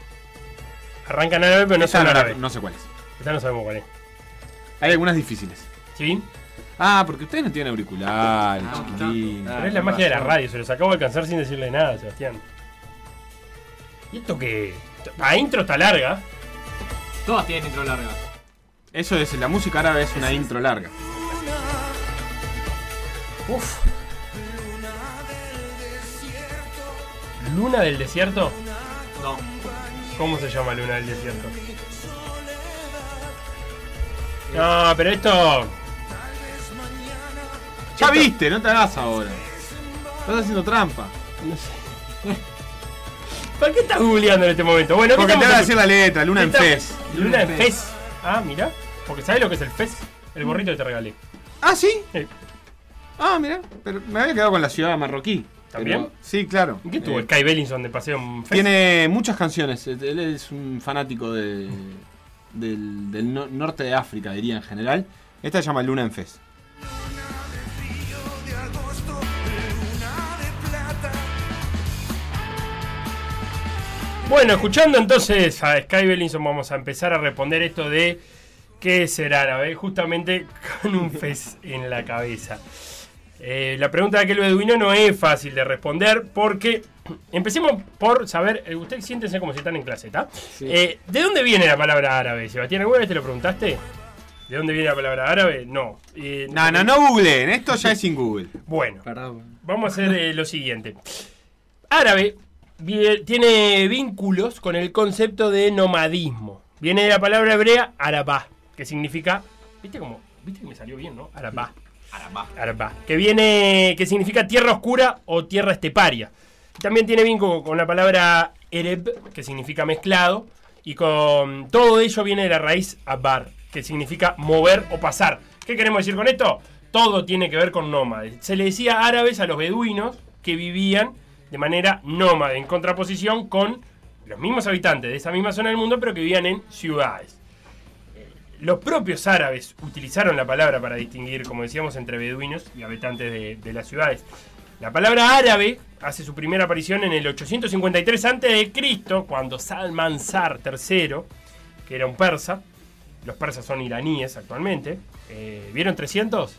Arrancan árabe, pero no son no, árabe. no sé cuáles. Esta no sabemos cuál es. Hay algunas difíciles. ¿Sí? Ah, porque ustedes no tienen auriculares, chiquilín. Pero es la magia de la radio, se los acabo de alcanzar sin decirle nada, Sebastián. ¿Y esto qué? La intro está larga. Todas tienen intro larga. Eso es, la música árabe es una intro larga. Uf. ¿Luna del desierto? No. ¿Cómo se llama Luna del desierto? No, pero esto. Ya viste, no te hagas ahora. Estás haciendo trampa. No sé. ¿Para qué estás googleando en este momento? Bueno, ¿qué Porque te voy a decir la letra, Luna en ¿Qué Fez. Luna en Fez. Ah, mira. Porque ¿sabes lo que es el Fez? El gorrito que te regalé. Ah, ¿sí? Sí. Ah, mira. Pero me había quedado con la ciudad marroquí. ¿También? Pero- sí, claro. ¿Qué tuvo Eh, el Kai Bellinson de paseo en Fez? Tiene muchas canciones. Él es un fanático de, del, del no- norte de África, diría en general. Esta se llama Luna en Fez. Bueno, escuchando entonces a Sky Bellinson, vamos a empezar a responder esto de qué es ser árabe, justamente con un fez en la cabeza. Eh, la pregunta de aquel beduino no es fácil de responder porque empecemos por saber, eh, ustedes siéntense como si están en clase, ¿está? Eh, ¿De dónde viene la palabra árabe, Sebastián? ¿Alguna vez te lo preguntaste? ¿De dónde viene la palabra árabe? No. Eh, No, no, no googleen. Esto ya es sin Google. Bueno, Perdón. Vamos a hacer eh, lo siguiente. árabe tiene vínculos con el concepto de nomadismo. Viene de la palabra hebrea arabá, que significa, ¿viste cómo? ¿Viste que me salió bien, no? Arabá. Arabá. Arabá, que viene que significa tierra oscura o tierra esteparia. También tiene vínculo con la palabra ereb, que significa mezclado, y con todo ello viene de la raíz abar, que significa mover o pasar. ¿Qué queremos decir con esto? Todo tiene que ver con nómades. Se le decía árabes a los beduinos que vivían de manera nómade, en contraposición con los mismos habitantes de esa misma zona del mundo, pero que vivían en ciudades. Los propios árabes utilizaron la palabra para distinguir, como decíamos, entre beduinos y habitantes de, de las ciudades. La palabra árabe hace su primera aparición en el 853 a.C., cuando Salmansar III, que era un persa, los persas son iraníes actualmente, eh, ¿vieron 300?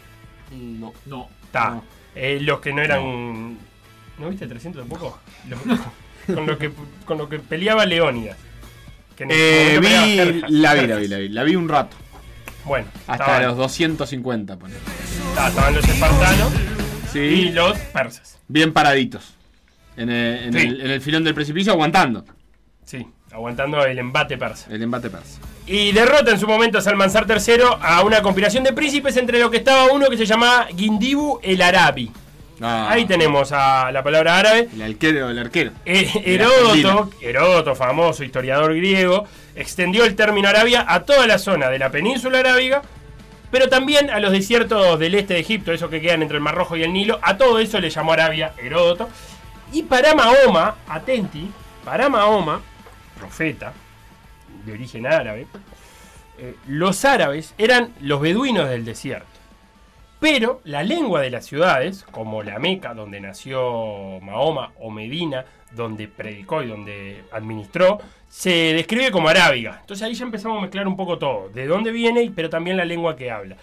No. No. Está. Eh, los que no eran. ¿No viste 300 tampoco? Con, lo que, con lo que peleaba Leónidas. Que Eh, peleaba vi, la vi, la vi, la vi. La vi un rato. Bueno, Hasta los 250, pone. estaban- los espartanos y Sí. los persas. Bien paraditos. En el, en Sí. el- en el filón del precipicio, aguantando Sí, aguantando el embate persa. el embate persa. Y derrota en su momento a Salmanzar III a una conspiración de príncipes entre los que estaba uno que se llamaba Gindibu el Arabi. Ah, Ahí tenemos a la palabra árabe. El arquero, el arquero. Eh, Heródoto, Heródoto, famoso historiador griego, extendió el término Arabia a toda la zona de la península arábiga, pero también a los desiertos del este de Egipto, esos que quedan entre el Mar Rojo y el Nilo. A todo eso le llamó Arabia Heródoto. Y para Mahoma, atenti, para Mahoma, profeta de origen árabe, eh, los árabes eran los beduinos del desierto. Pero la lengua de las ciudades, como la Meca, donde nació Mahoma, o Medina, donde predicó y donde administró, se describe como arábiga. Entonces ahí ya empezamos a mezclar un poco todo, de dónde viene, pero también la lengua que habla.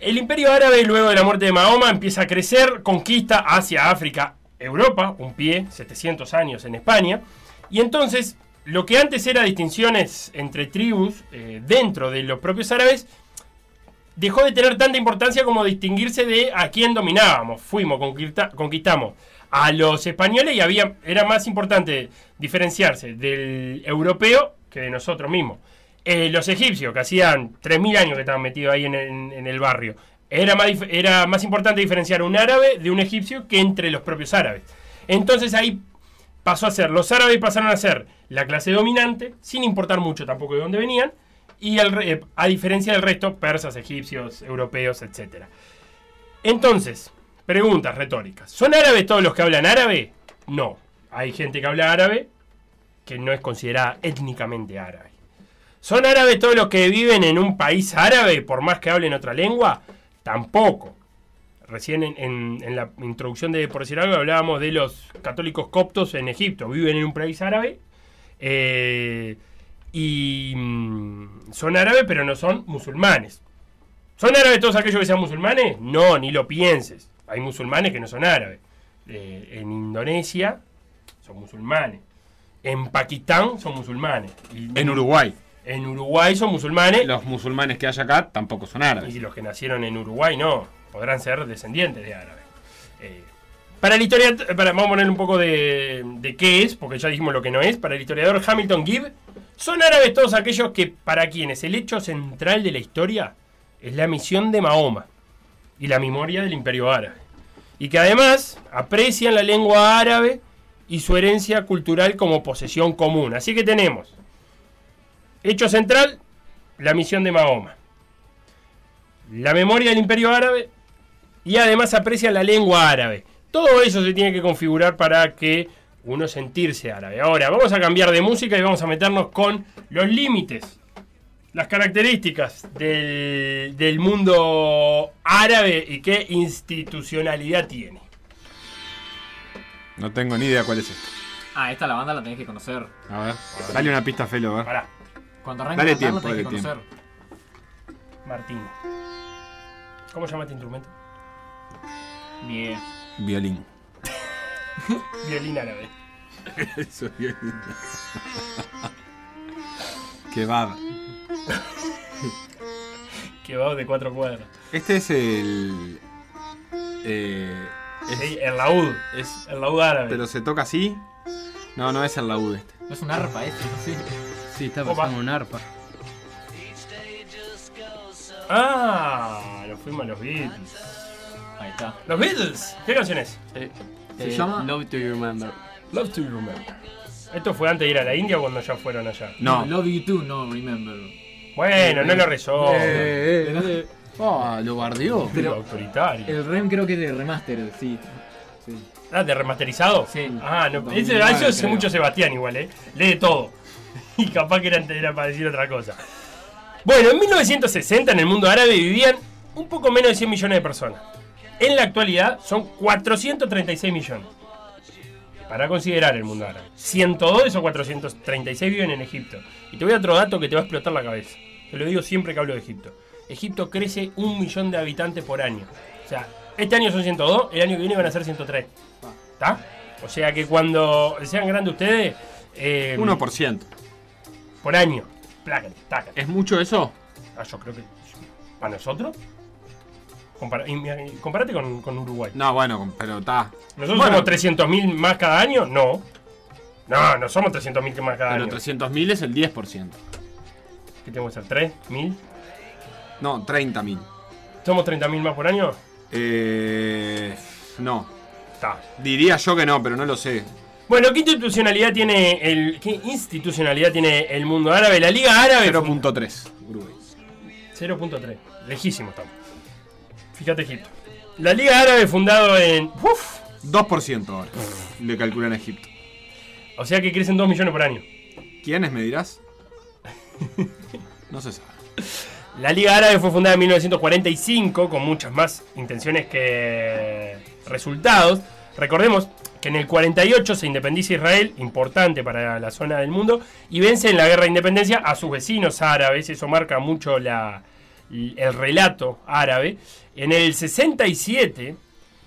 El imperio árabe, luego de la muerte de Mahoma, empieza a crecer, conquista hacia África, Europa, un pie, 700 años en España, y entonces lo que antes era distinciones entre tribus eh, dentro de los propios árabes, dejó de tener tanta importancia como distinguirse de a quién dominábamos. Fuimos, conquista- conquistamos a los españoles y había, era más importante diferenciarse del europeo que de nosotros mismos. Eh, los egipcios, que hacían 3.000 años que estaban metidos ahí en, en- el barrio, era más, era más importante diferenciar un árabe de un egipcio que entre los propios árabes. Entonces ahí pasó a ser, los árabes pasaron a ser la clase dominante, sin importar mucho tampoco de dónde venían, y eh, a diferencia del resto, persas, egipcios, europeos, etc. Entonces, preguntas retóricas. ¿Son árabes todos los que hablan árabe? No. Hay gente que habla árabe que no es considerada étnicamente árabe. ¿Son árabes todos los que viven en un país árabe por más que hablen otra lengua? Tampoco. Recién en, en- en la introducción de Por decir algo hablábamos de los católicos coptos en Egipto. Viven en un país árabe eh, y mm, son árabes pero no son musulmanes. ¿Son árabes todos aquellos que sean musulmanes? No, ni lo pienses. Hay musulmanes que no son árabes. Eh, en Indonesia son musulmanes. En Pakistán son musulmanes. Y- En Uruguay. En Uruguay son musulmanes. Los musulmanes que hay acá tampoco son árabes. Y los que nacieron en Uruguay no. Podrán ser descendientes de árabes. Eh, para el historiador, para, vamos a poner un poco de, de qué es, porque ya dijimos lo que no es. Para el historiador Hamilton Gibb, son árabes todos aquellos que, para quienes el hecho central de la historia es la misión de Mahoma y la memoria del imperio árabe. Y que además aprecian la lengua árabe y su herencia cultural como posesión común. Así que tenemos, hecho central, la misión de Mahoma la memoria del imperio árabe y además aprecia la lengua árabe. Todo eso se tiene que configurar para que uno sentirse árabe. Ahora, vamos a cambiar de música y vamos a meternos con los límites, las características del, del mundo árabe y qué institucionalidad tiene. No tengo ni idea cuál es esto. Ah, esta la banda la tenés que conocer. A ver, dale una pista, Felo, a ver. Pará, Cuando arranques Dale tiempo, la tenés que dale conocer. Martín. ¿Cómo se llama este instrumento? Bien. Violín. Violín árabe. Eso es violín. Que va de cuatro cuadras. Este es el. eh, Sí, el laúd. Es, El laúd árabe. pero se toca así. No, no es el laúd este. No es un arpa ese, sí. Sí, está Opa. pasando un arpa. Ah, nos fuimos a los Beatles. Ahí está. ¿Los Beatles? ¿Qué canción es? Eh, ¿Se eh, llama? Love to Remember. Love to Remember. ¿Esto fue antes de ir a la India o cuando ya fueron allá? No. Love you too, no remember. Bueno, no lo rezó. Eh, Oh, lo bardeó. Pero autoritario. El rem creo que es de remaster, sí. sí. Ah, ¿de remasterizado? Sí. Ah, no. Ese, eso hace mucho Sebastián igual, ¿eh? Lee todo. Y capaz que era, era para decir otra cosa. Bueno, en 1960 en el mundo árabe vivían un poco menos de 100 millones de personas. En la actualidad son 436 millones. Para considerar el mundo árabe. 102 de esos 436 viven en Egipto. Y te voy a dar otro dato que te va a explotar la cabeza. Te lo digo siempre que hablo de Egipto. Egipto crece un millón de habitantes por año. O sea, este año son 102, el año que viene van a ser 103. ¿Está? O sea que cuando sean grandes ustedes... eh, 1%. por año. Plácate, tácate. ¿Es mucho eso? Ah, yo creo que. ¿Para nosotros? Y comparate con, con Uruguay. No, bueno, pero está. ¿Nosotros Bueno. somos 300.000 más cada año? No. No, no somos 300.000 más cada Pero año. 300.000 es el 10%. ¿Qué tengo que ser? ¿3.000? No, 30.000. ¿Somos 30.000 más por año? Eh, no. Está. Diría yo que no, pero no lo sé. Bueno, ¿qué institucionalidad tiene el qué institucionalidad tiene el mundo árabe? La Liga Árabe 0.3. Uruguay. 0.3. Lejísimo estamos. Fíjate Egipto. La Liga Árabe fundado en uf, 2% ahora. Le calculan a Egipto. o sea que crecen 2 millones por año. ¿Quiénes me dirás? No se sabe. La Liga Árabe fue fundada en 1945 con muchas más intenciones que resultados. Recordemos que en el 48 se independiza Israel, importante para la zona del mundo, y vence en la guerra de independencia a sus vecinos árabes. Eso marca mucho la- el relato árabe. En el 67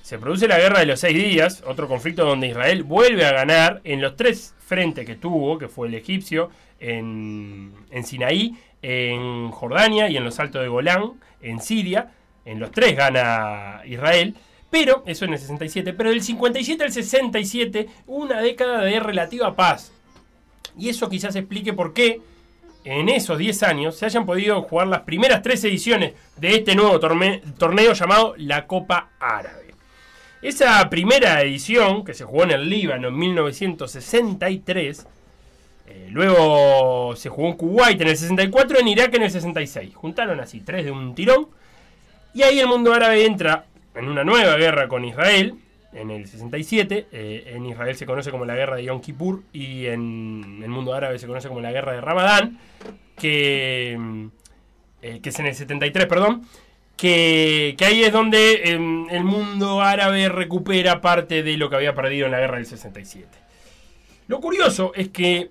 se produce la guerra de los seis días, otro conflicto donde Israel vuelve a ganar en los tres frentes que tuvo, que fue el egipcio, en, en Sinaí, en Jordania y en los Altos de Golán, en Siria. En los tres gana Israel. Pero, eso en el 67, pero del 57 al 67, una década de relativa paz. Y eso quizás explique por qué en esos 10 años se hayan podido jugar las primeras tres ediciones de este nuevo torneo llamado la Copa Árabe. Esa primera edición, que se jugó en el Líbano en 1963, eh, luego se jugó en Kuwait en el 64, en Irak en el 66. Juntaron así, tres de un tirón. Y ahí el mundo árabe entra en una nueva guerra con Israel, en el 67. eh, en Israel se conoce como la guerra de Yom Kippur y en el mundo árabe se conoce como la guerra de Ramadán, que, mm, eh, que es en el 73, perdón. Que, que ahí es donde em, el mundo árabe recupera parte de lo que había perdido en la guerra del 67. Lo curioso es que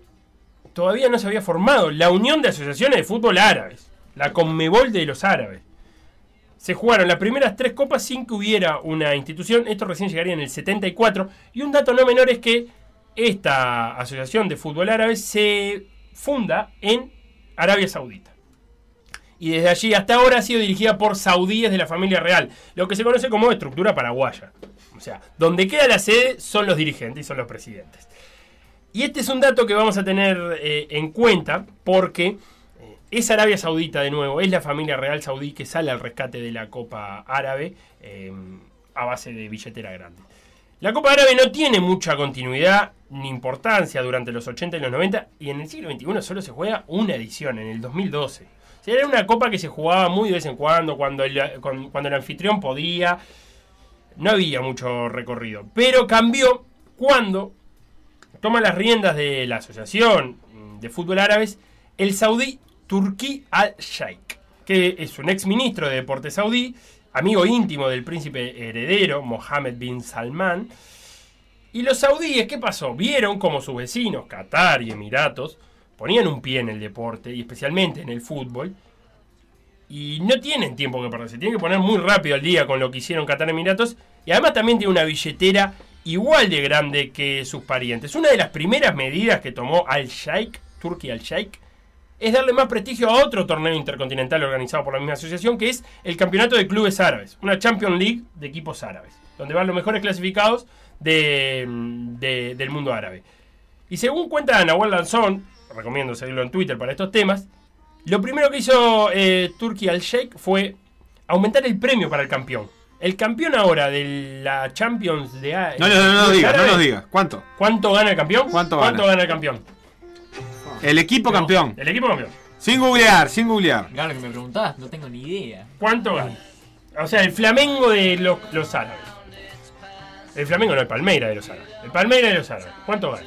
todavía no se había formado la Unión de Asociaciones de Fútbol Árabes, la Conmebol de los Árabes. Se jugaron las primeras tres copas sin que hubiera una institución. Esto recién llegaría en el 74. Y un dato no menor es que esta asociación de fútbol árabe se funda en Arabia Saudita. Y desde allí hasta ahora ha sido dirigida por saudíes de la familia real, lo que se conoce como estructura paraguaya. O sea, donde queda la sede son los dirigentes y son los presidentes. Y este es un dato que vamos a tener eh, en cuenta porque es Arabia Saudita de nuevo, es la familia real saudí que sale al rescate de la Copa Árabe eh, a base de billetera grande. La Copa Árabe no tiene mucha continuidad ni importancia durante los 80 y los 90 y en el siglo XXI solo se juega una edición, en el 2012. O sea, era una copa que se jugaba muy de vez en cuando, cuando el, cuando el anfitrión podía. No había mucho recorrido. Pero cambió cuando toma las riendas de la Asociación de Fútbol Árabes el saudí Turki al-Sheikh, que es un ex ministro de Deportes saudí, amigo íntimo del príncipe heredero Mohammed bin Salman. Y los saudíes, ¿qué pasó? Vieron como sus vecinos, Qatar y Emiratos, ponían un pie en el deporte, y especialmente en el fútbol, y no tienen tiempo que perder, se tienen que poner muy rápido al día con lo que hicieron Qatar y Emiratos, y además también tiene una billetera igual de grande que sus parientes. Una de las primeras medidas que tomó Al-Sheikh, Turki Al-Sheikh, es darle más prestigio a otro torneo intercontinental organizado por la misma asociación, que es el Campeonato de Clubes Árabes, una Champions League de equipos árabes, donde van los mejores clasificados de, de- del mundo árabe. Y según cuenta Nahuel Lanzón, recomiendo seguirlo en Twitter para estos temas, lo primero que hizo eh, Turkey al Sheikh fue aumentar el premio para el campeón. El campeón ahora de la Champions de No, no, no, no de digas, no nos digas. ¿Cuánto? ¿Cuánto gana el campeón? ¿Cuánto gana? el campeón? El equipo No, campeón. El equipo campeón. Sin googlear, sin googlear. Claro que me preguntás, no tengo ni idea. ¿Cuánto gana? O sea, el Flamengo de los, los árabes. El Flamengo no, el Palmeira de los árabes. El Palmeira de los árabes. ¿Cuánto gana?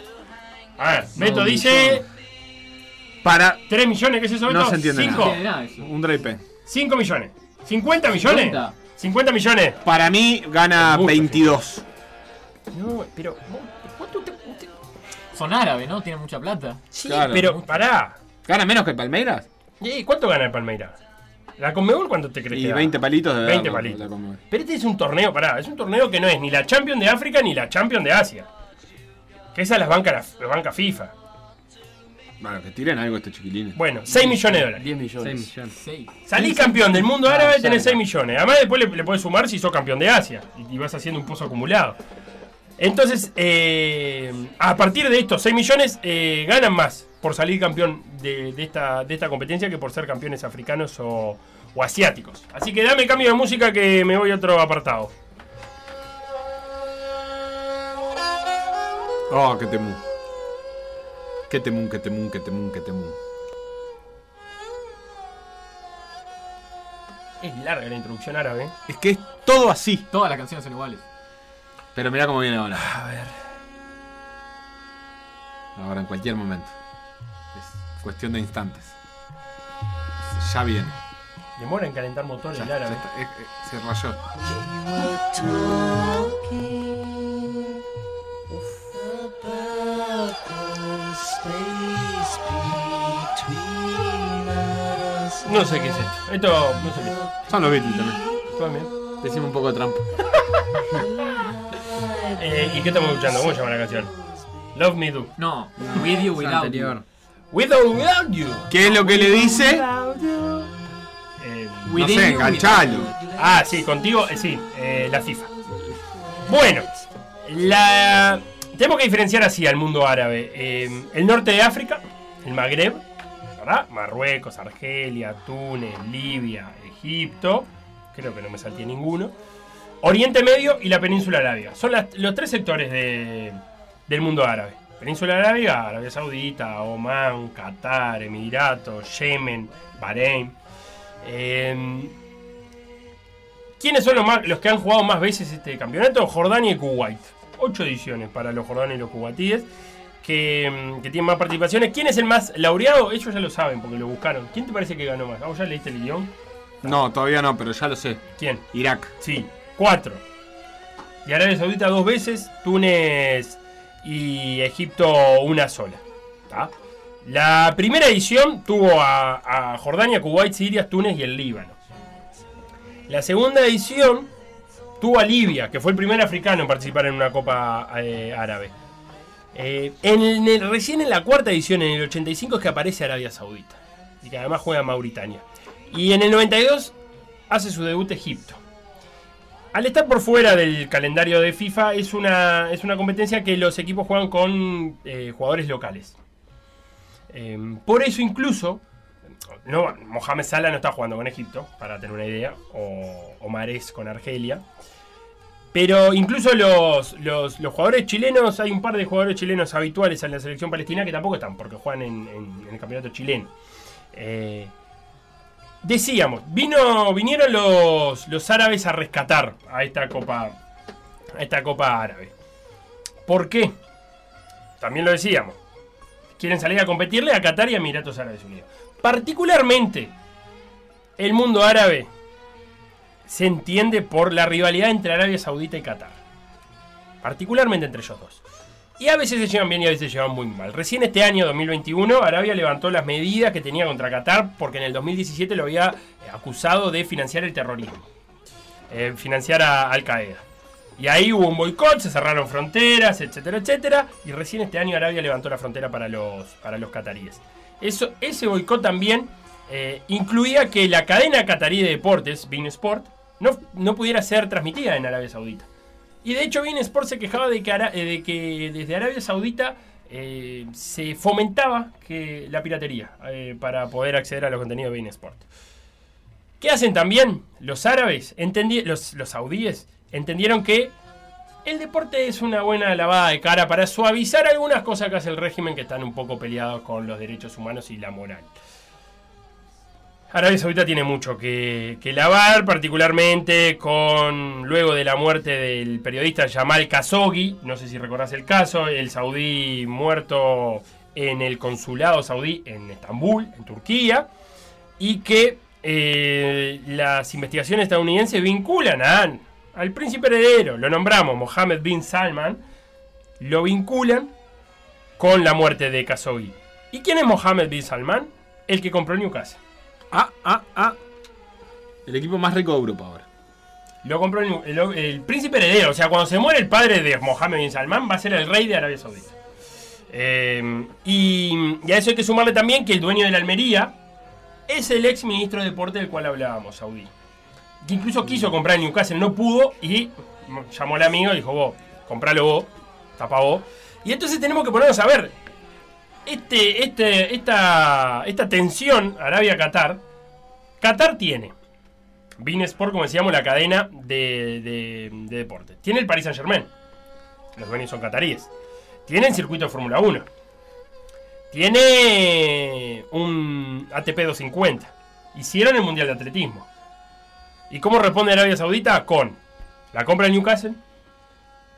A ver, Beto un dice Para 3 millones, ¿qué es eso, Beto? No se entiende Cinco. No tiene nada eso. un Drake. 5 millones. ¿50 millones? 50. 50 millones. Para mí gana Mucho, 22. No, pero. ¿Cuánto te- te- Son árabes, ¿no? Tienen mucha plata. Sí, Claro. pero pará. ¿Gana menos que el Palmeiras? Eh, ¿Cuánto gana el Palmeira? ¿La Conmebol cuánto te crees Y que da? 20 palitos de 20 palitos. Pero este es un torneo, pará, es un torneo que no es ni la Champions de África ni la Champions de Asia. Que esas las banca, la, banca FIFA. Bueno, que tiren algo estos chiquilines. Bueno, 6 millones de dólares. 10 millones. 6 millones. Salís campeón del mundo árabe, Ah, tenés ya, 6 millones. Además, después le, le podés sumar si sos campeón de Asia. Y, y vas haciendo un pozo acumulado. Entonces, eh, a partir de estos 6 millones, eh, ganan más por salir campeón de, de esta, de esta competencia que por ser campeones africanos o, o asiáticos. Así que dame cambio de música que me voy a otro apartado. Oh, que temú. Que temún, que temún, que temún, que temún. Es larga la introducción árabe. Es que es todo así. Todas las canciones son iguales. Pero mirá cómo viene ahora. A ver. Ahora, en cualquier momento. Es cuestión de instantes. Ya viene. Demora en calentar motores Ya, ya está, es- es- se rayó. No sé qué es esto. Esto no sé qué es. Son los Beatles también. También. Decimos un poco de trampa. Eh, ¿Y qué estamos escuchando? ¿Cómo se llama la canción? Love Me Do. No, With You, Es Without anterior. With or Without You. ¿Qué es lo que le dice? Eh, No sé, You, enganchalo. ah, sí, contigo, eh, sí, eh, la FIFA. Bueno, la... tenemos que diferenciar así al mundo árabe. Eh, el norte de África, el Magreb, ¿verdad? Marruecos, Argelia, Túnez, Libia, Egipto. Creo que no me salté ninguno. Oriente Medio y la península arábiga. Son las- los tres sectores de- del mundo árabe. Península arábiga, Arabia Saudita, Omán, Qatar, Emiratos, Yemen, Bahrein. Eh, ¿Quiénes son los, más- los que han jugado más veces este campeonato? Jordania y Kuwait. Ocho ediciones para los jordanos y los kuwaitíes que, mm, que tienen más participaciones. ¿Quién es el más laureado? Ellos ya lo saben porque lo buscaron. ¿Quién te parece que ganó más? ¿Ah, vos ya leíste el guion? No, todavía no, pero ya lo sé. ¿Quién? Irak. Sí, cuatro. Y Arabia Saudita dos veces, Túnez y Egipto una sola. La primera edición tuvo a, Jordania, Kuwait, Siria, Túnez y el Líbano. La segunda edición tuvo a Libia, que fue el primer africano en participar en una Copa eh, Árabe. Eh, en recién en la cuarta edición, en el 85, es que aparece Arabia Saudita. Y que además juega Mauritania. Y en el 92 hace su debut Egipto. Al estar por fuera del calendario de FIFA, es una, es una competencia que los equipos juegan con eh, jugadores locales. Eh, por eso incluso, no, Mohamed Salah no está jugando con Egipto, para tener una idea, o, o Mahrez con Argelia. Pero incluso los, los, jugadores chilenos, hay un par de jugadores chilenos habituales en la selección palestina que tampoco están, porque juegan en el campeonato chileno. Eh, decíamos, vino, vinieron los, los árabes a rescatar a esta copa, a esta copa árabe. ¿Por qué? También lo decíamos. Quieren salir a competirle a Qatar y a Emiratos Árabes Unidos. Particularmente, el mundo árabe se entiende por la rivalidad entre Arabia Saudita y Qatar. Particularmente entre ellos dos. Y a veces se llevan bien y a veces se llevan muy mal. Recién este año, 2021, Arabia levantó las medidas que tenía contra Qatar porque en el 2017 lo había eh, acusado de financiar el terrorismo. Eh, financiar a Al Qaeda. Y ahí hubo un boicot, se cerraron fronteras, etcétera, etcétera. Y recién este año Arabia levantó la frontera para los, para los cataríes. Eso, ese boicot también eh, incluía que la cadena catarí de deportes, Bein Sport, no, no pudiera ser transmitida en Arabia Saudita. Y de hecho, Bein Sport se quejaba de que, Ara- eh, de que desde Arabia Saudita eh, se fomentaba que la piratería eh, para poder acceder a los contenidos de Bein Sport. ¿Qué hacen también? Los árabes, los, los saudíes, entendieron que el deporte es una buena lavada de cara para suavizar algunas cosas que hace el régimen que están un poco peleados con los derechos humanos y la moral. Arabia Saudita tiene mucho que, lavar, particularmente con luego de la muerte del periodista Jamal Khashoggi, no sé si recordás el caso, el saudí muerto en el consulado saudí en Estambul, en Turquía, y que eh, las investigaciones estadounidenses vinculan a, al príncipe heredero, lo nombramos, Mohammed bin Salman, lo vinculan con la muerte de Khashoggi. ¿Y quién es Mohammed bin Salman? El que compró Newcastle. Ah, ah, ah. El equipo más rico de Europa ahora. Lo compró el, príncipe heredero. O sea, cuando se muere el padre de Mohammed bin Salman, va a ser el rey de Arabia Saudita. Eh, y, y a eso hay que sumarle también que el dueño de la Almería es el ex ministro de deporte del cual hablábamos, Saudí. Que incluso quiso comprar el Newcastle, no pudo y llamó al amigo y dijo: Vos, compralo vos, tapa vos. Y entonces tenemos que ponernos a ver. Este, este, esta, tensión Arabia-Qatar, Qatar tiene Bein Sport, como decíamos, la cadena de, de, de deporte. Tiene el Paris Saint Germain. Los dueños son cataríes. Tiene el circuito de Fórmula 1. Tiene un ATP 250. Hicieron el Mundial de Atletismo. ¿Y cómo responde Arabia Saudita? Con la compra del Newcastle.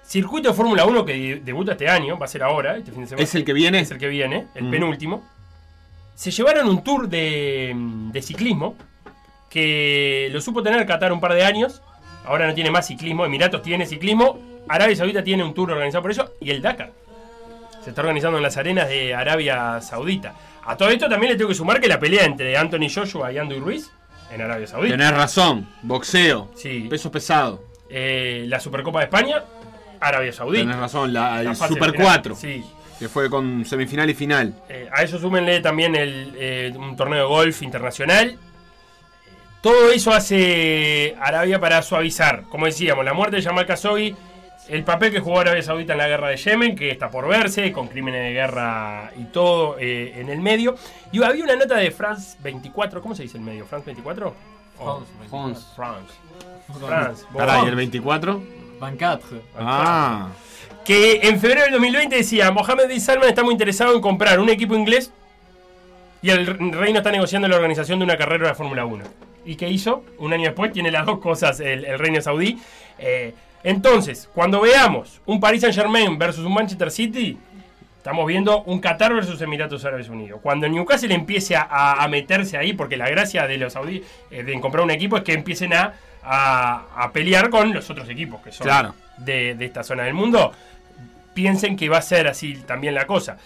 Circuito de Fórmula 1 que de- debuta este año, va a ser ahora, este fin de semana. ¿Es el que viene? Es el que viene, el Mm. penúltimo. Se llevaron un tour de, de ciclismo que lo supo tener Qatar un par de años. Ahora no tiene más ciclismo. Emiratos tiene ciclismo. Arabia Saudita tiene un tour organizado por eso. Y el Dakar. Se está organizando en las arenas de Arabia Saudita. A todo esto también le tengo que sumar que la pelea entre Anthony Joshua y Andy Ruiz en Arabia Saudita. Tenés razón. Boxeo. Sí. Peso pesado. Eh, la Supercopa de España, Arabia Saudita. Tenés razón. La, el La fase Super final, 4. Sí. Que fue con semifinal y final. Eh, a eso súmenle también el, eh, un torneo de golf internacional. Todo eso hace Arabia para suavizar. Como decíamos, la muerte de Jamal Khashoggi, el papel que jugó Arabia Saudita en la guerra de Yemen, que está por verse, con crímenes de guerra y todo eh, en el medio. Y había una nota de France 24, ¿cómo se dice el medio? ¿France 24? O- France 24. France. France. ¿y el 24? 24. Ah. que en febrero del 2020 decía, Mohamed bin Salman está muy interesado en comprar un equipo inglés y el reino está negociando la organización de una carrera de la Fórmula 1. ¿Y qué hizo? Un año después tiene las dos cosas el, el reino saudí. Eh, entonces, cuando veamos un Paris Saint Germain versus un Manchester City, estamos viendo un Qatar versus Emiratos Árabes Unidos. Cuando Newcastle empiece a, a meterse ahí, porque la gracia de los saudíes eh, de comprar un equipo es que empiecen a, a- a pelear con los otros equipos que son Claro. de, de esta zona del mundo, piensen que va a ser así también la cosa.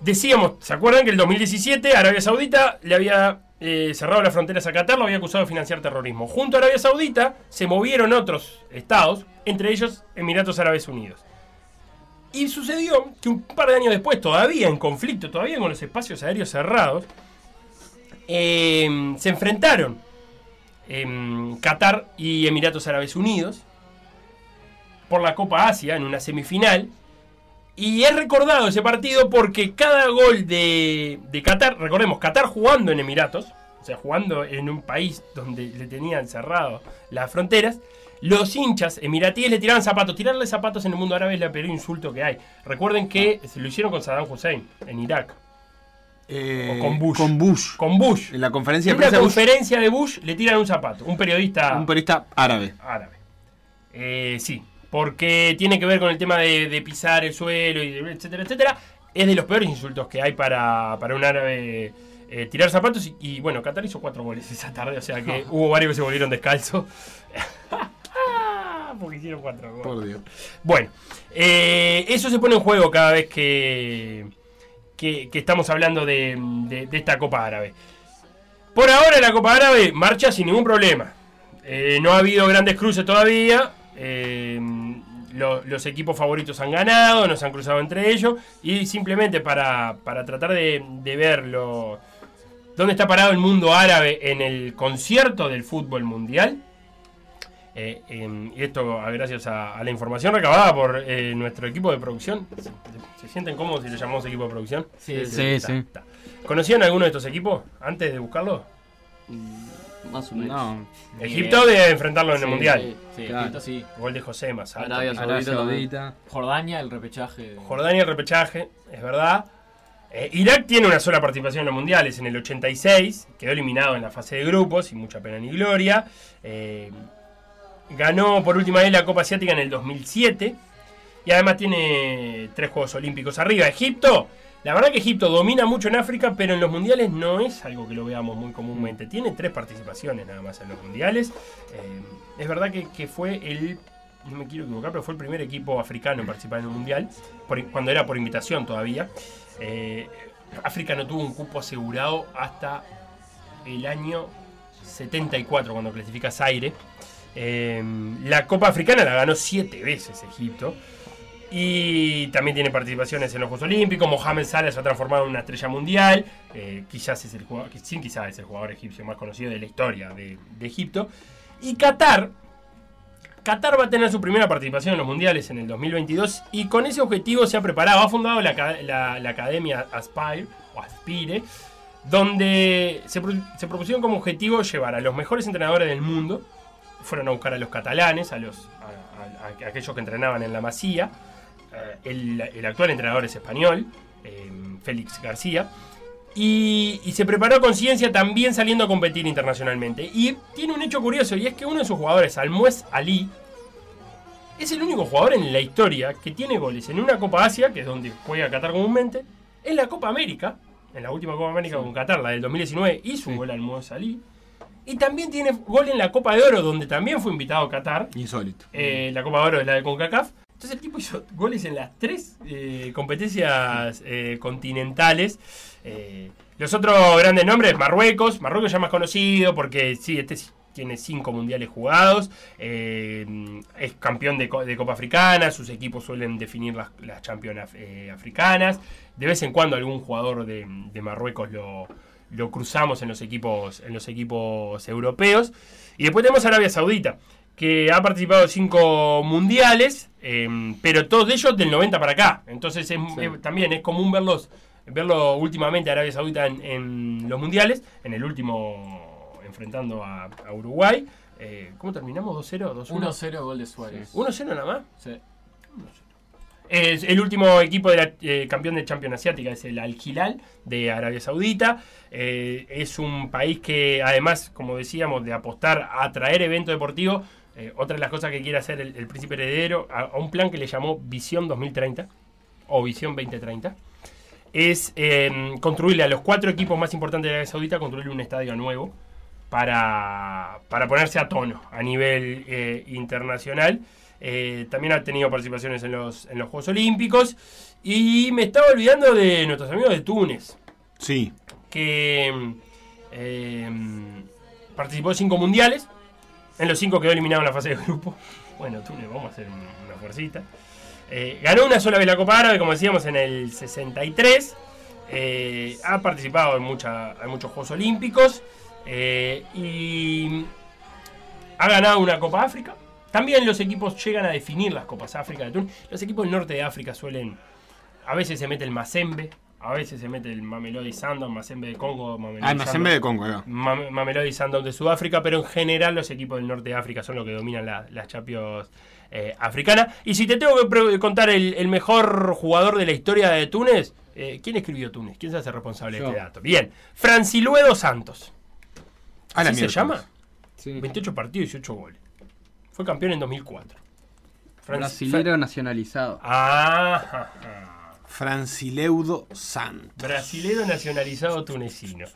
Decíamos, ¿se acuerdan que el 2017 Arabia Saudita le había eh, cerrado las fronteras a Qatar, lo había acusado de financiar terrorismo? Junto a Arabia Saudita se movieron otros estados, entre ellos Emiratos Árabes Unidos. Y sucedió que un par de años después, todavía en conflicto, todavía con los espacios aéreos cerrados, eh, se enfrentaron em, Qatar y Emiratos Árabes Unidos por la Copa Asia en una semifinal. Y es recordado ese partido porque cada gol de, de Qatar, recordemos, Qatar jugando en Emiratos, o sea, jugando en un país donde le tenían cerrado las fronteras, los hinchas emiratíes le tiraban zapatos. Tirarle zapatos en el mundo árabe es el peor insulto que hay. Recuerden que se lo hicieron con Saddam Hussein en Irak. Eh, O con Bush. Con Bush. Con Bush. En la conferencia En de prensa de Bush, conferencia de Bush le tiran un zapato. Un periodista un periodista árabe. árabe. Eh, sí, porque tiene que ver con el tema de, de pisar el suelo, y etcétera, etcétera. Es de los peores insultos que hay para, para un árabe eh, tirar zapatos. Y, y, bueno, Qatar hizo cuatro goles esa tarde, o sea que hubo varios que se volvieron descalzos. porque hicieron cuatro goles. Por Dios. Bueno, eso se pone en juego cada vez que, que, estamos hablando de, esta Copa Árabe. Por ahora la Copa Árabe marcha sin ningún problema. Eh, no ha habido grandes cruces todavía. eh, lo- los equipos favoritos han ganado, nos han cruzado entre ellos. Y simplemente para, para tratar de, de ver lo- dónde está parado el mundo árabe en el concierto del fútbol mundial. Eh, em, y esto a- gracias a, a la información recabada por eh, nuestro equipo de producción. ¿Se, se sienten cómodos si le llamamos equipo de producción? Sí, Sí, Está, sí. está. ¿Conocían alguno de estos equipos antes de buscarlo? Más o menos. No, Egipto de enfrentarlo en el Mundial. sí. Sí, Claro. Egipto sí. Gol de José más alto. Arabia. Saudita. Jordania, el repechaje. Jordania el repechaje, es verdad. Eh, Irak tiene una sola participación en los mundiales en el 86, quedó eliminado en la fase de grupos, sin mucha pena ni gloria. Eh, ganó por última vez la Copa Asiática en el 2007 y además tiene tres Juegos Olímpicos arriba. Egipto, la verdad que Egipto domina mucho en África, pero en los mundiales no es algo que lo veamos muy comúnmente. Tiene tres participaciones nada más en los mundiales. Eh, es verdad que, fue el, no me quiero equivocar, pero fue el primer equipo africano en participar en un mundial, cuando era por invitación todavía. Eh, África no tuvo un cupo asegurado hasta el año 74, cuando clasifica Zaire. Eh, la Copa Africana la ganó siete veces Egipto. Y también tiene participaciones en los Juegos Olímpicos. Mohamed Salah se ha transformado en una estrella mundial. Eh, quizás es el jugador, sí, quizás es el jugador egipcio más conocido de la historia de, Egipto. Y Qatar. Qatar va a tener su primera participación en los mundiales en el 2022 y con ese objetivo se ha preparado, ha fundado la, aca- la- la academia Aspire o Aspire, donde se, se propusieron como objetivo llevar a los mejores entrenadores del mundo, fueron a buscar a los catalanes, a, los, a, a- a aquellos que entrenaban en la Masía, eh, el, el actual entrenador es español, eh, Félix García, y, y se preparó con ciencia también saliendo a competir internacionalmente. Y tiene un hecho curioso, y es que uno de sus jugadores, Almuez Ali, es el único jugador en la historia que tiene goles en una Copa Asia, que es donde juega Qatar comúnmente, en la Copa América, en la última Copa América con Qatar, la del 2019, hizo un gol Almuez Ali. Y también tiene gol en la Copa de Oro, donde también fue invitado Qatar. Insólito. Eh, la Copa de Oro es la de CONCACAF. Entonces el tipo hizo goles en las tres eh, competencias eh, continentales. Eh, los otros grandes nombres, Marruecos. Marruecos ya más conocido porque sí, este tiene cinco mundiales jugados. es campeón de, co- de Copa Africana. Sus equipos suelen definir las, las eh, africanas. De vez en cuando algún jugador de, de Marruecos lo, lo cruzamos en los equipos, en los equipos europeos. Y después tenemos Arabia Saudita, que ha participado en cinco mundiales, eh, pero todos de ellos del 90 para acá. Entonces es- Sí. eh, también es común verlos, verlo últimamente a Arabia Saudita en, en los mundiales, en el último enfrentando a, a Uruguay. Eh, ¿Cómo terminamos? ¿2-0? ¿2-1? 1-0 gol de Suárez. 1-0 nada más. Sí. Es el último equipo de la eh, campeón de Champions Asiática, es el Al Hilal de Arabia Saudita. Eh, es un país que, además, como decíamos, de apostar a traer evento deportivo, eh, otra de las cosas que quiere hacer el, príncipe heredero, a, un plan que le llamó Visión 2030 o Visión 2030, es eh, construirle a los cuatro equipos más importantes de Arabia Saudita, construirle un estadio nuevo para, para ponerse a tono a nivel internacional. Eh, también ha tenido participaciones en los, en los Juegos Olímpicos. Y me estaba olvidando de nuestros amigos de Túnez, Sí. que eh, participó en cinco mundiales. En los cinco quedó eliminado en la fase de grupo. Bueno, Túnez, vamos a hacer un- una fuercita. Eh, ganó una sola vez la Copa Árabe, como decíamos, en el 63. Eh, ha participado en, mucha- en muchos Juegos Olímpicos. y ha ganado una Copa África. También los equipos llegan a definir las Copas África de Túnez. Los equipos del norte de África suelen. A veces se mete el Mazembe, a veces se mete el Mamelodi Sundowns, Mazembe de Congo, Mamelodi Ah, el Mazembe de Congo. Mam- Mamelodi Sundowns de Sudáfrica, pero en general los equipos del norte de África son los que dominan la- las Champions eh, africanas. Y si te tengo que contar el, el mejor jugador de la historia de Túnez, eh, ¿quién escribió Túnez? ¿Quién se hace responsable de este dato? Bien, Franciluedo Santos. A la ¿Así se miércoles. llama? Sí. 28 partidos y 18 goles. Fue campeón en 2004. Franci- Brasilero nacionalizado. Ah. Francileudo Santos. Brasilero nacionalizado tunecino.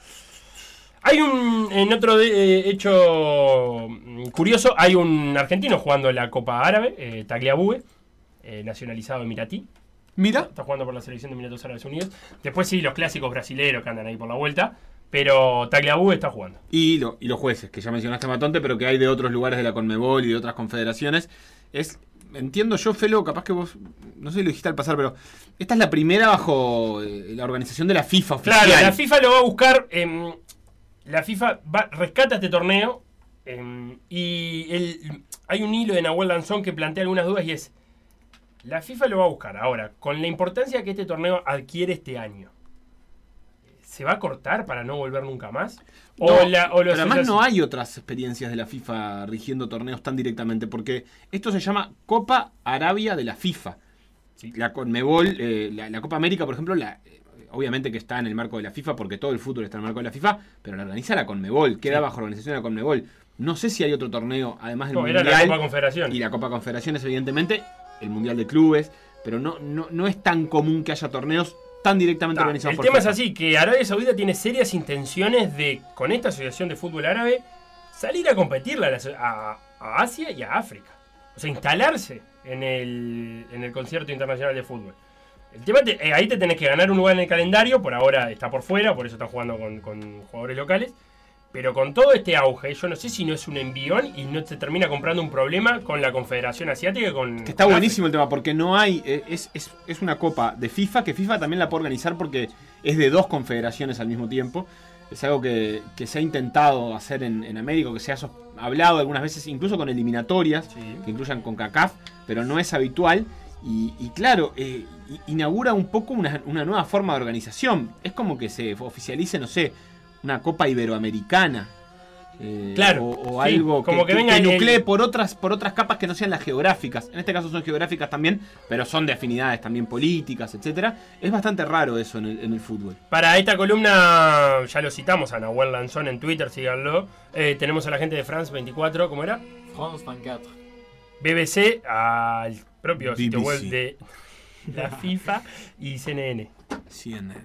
Hay un, en otro de- eh, hecho mm, curioso, hay un argentino jugando en la Copa Árabe, eh, Tagliabue, eh, nacionalizado emiratí. Mira. Está jugando por la selección de Emiratos Árabes Unidos. Después sí, los clásicos brasileros que andan ahí por la vuelta. Pero Tagliabue está jugando. Y, lo- y los jueces, que ya mencionaste Matonte, pero que hay de otros lugares de la Conmebol y de otras confederaciones. Es, entiendo yo, Felo, capaz que vos, no sé si lo dijiste al pasar, pero esta es la primera bajo eh, la organización de la FIFA oficial. Claro, la FIFA lo va a buscar. em, la FIFA va, rescata este torneo em, y el- hay un hilo de Nahuel Lanzón que plantea algunas dudas y es, la FIFA lo va a buscar. Ahora, con la importancia que este torneo adquiere este año, ¿se va a cortar para no volver nunca más? No, o la, o pero los además no hay otras experiencias de la FIFA rigiendo torneos tan directamente, porque esto se llama Copa Arabia de la FIFA. La Conmebol, eh, la, la Copa América, por ejemplo, la, eh, obviamente que está en el marco de la FIFA, porque todo el fútbol está en el marco de la FIFA, pero la organiza la Conmebol, queda Sí. bajo organización de la Conmebol. No sé si hay otro torneo, además del No, era Mundial. la Copa Confederación. Y la Copa Confederaciones, evidentemente, el Mundial de Clubes, pero no, no, no es tan común que haya torneos tan directamente Ta, organizados el por tema es así, que Arabia Saudita tiene serias intenciones de, con esta asociación de fútbol árabe, salir a competirle a, la- a- a Asia y a África. O sea, instalarse en el, en el concierto internacional de fútbol. El tema, te- eh, ahí te tenés que ganar un lugar en el calendario, por ahora está por fuera, por eso están jugando con, con jugadores locales. Pero con todo este auge, yo no sé si no es un envión y no se termina comprando un problema con la Confederación Asiática. Con, Que está buenísimo el tema, porque no hay. eh, Es, es, es una copa de FIFA que FIFA también la puede organizar porque es de dos confederaciones al mismo tiempo. Es algo que, que se ha intentado hacer en, en América, que se ha hablado algunas veces, incluso con eliminatorias, que incluyan con CACAF, pero no es habitual. Y, y claro, eh, inaugura un poco una, una nueva forma de organización. Es como que se oficialice, no sé, una copa iberoamericana. eh, Claro, o, o sí, algo como que venga el- nuclee por otras, por otras capas que no sean las geográficas. En este caso son geográficas también, pero son de afinidades también políticas, etcétera. Es bastante raro eso en el, en el fútbol. Para esta columna, ya lo citamos a Nahuel Lanzón en Twitter, síganlo. Eh, tenemos a la gente de France 24, ¿cómo era? France 24. BBC, al propio sitio web de la FIFA y CNN. CNN.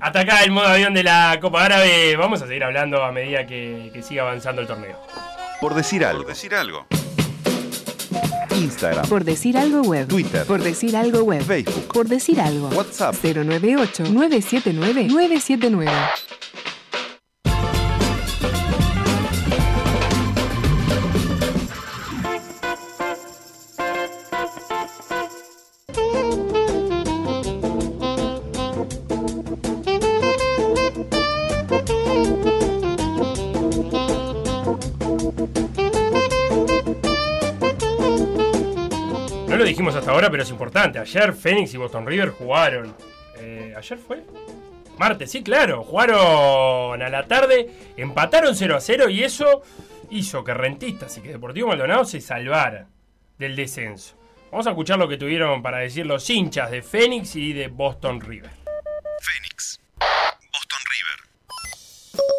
Hasta acá el modo avión de la Copa Árabe. Vamos a seguir hablando a medida que, que siga avanzando el torneo. Por decir algo. Por decir algo. Instagram. Por decir algo web. Twitter. Por decir algo web. Facebook. Por decir algo. WhatsApp. 098 979 979. Pero es importante. Ayer Phoenix y Boston River jugaron. Eh, ¿Ayer fue? Martes, sí, claro. Jugaron a la tarde, empataron 0 a 0 y eso hizo que Rentistas y que Deportivo Maldonado se salvara del descenso. Vamos a escuchar lo que tuvieron para decir los hinchas de Phoenix y de Boston River. Phoenix.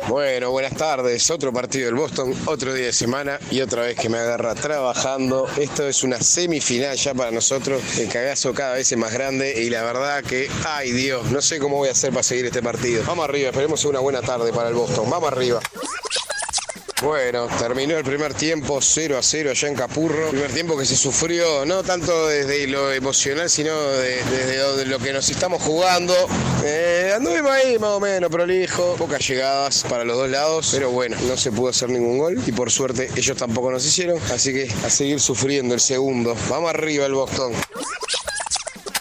Bueno, buenas tardes. Otro partido del Boston, otro día de semana y otra vez que me agarra trabajando. Esto es una semifinal ya para nosotros. El cagazo cada vez es más grande y la verdad que, ay Dios, no sé cómo voy a hacer para seguir este partido. Vamos arriba, esperemos una buena tarde para el Boston. Vamos arriba. Bueno, terminó el primer tiempo 0 a 0 allá en Capurro. Primer tiempo que se sufrió no tanto desde lo emocional, sino de- desde lo, de lo que nos estamos jugando. Eh, anduvimos ahí más o menos prolijo, pocas llegadas para los dos lados, pero bueno, no se pudo hacer ningún gol y por suerte ellos tampoco nos hicieron, así que a seguir sufriendo el segundo. Vamos arriba el Boston.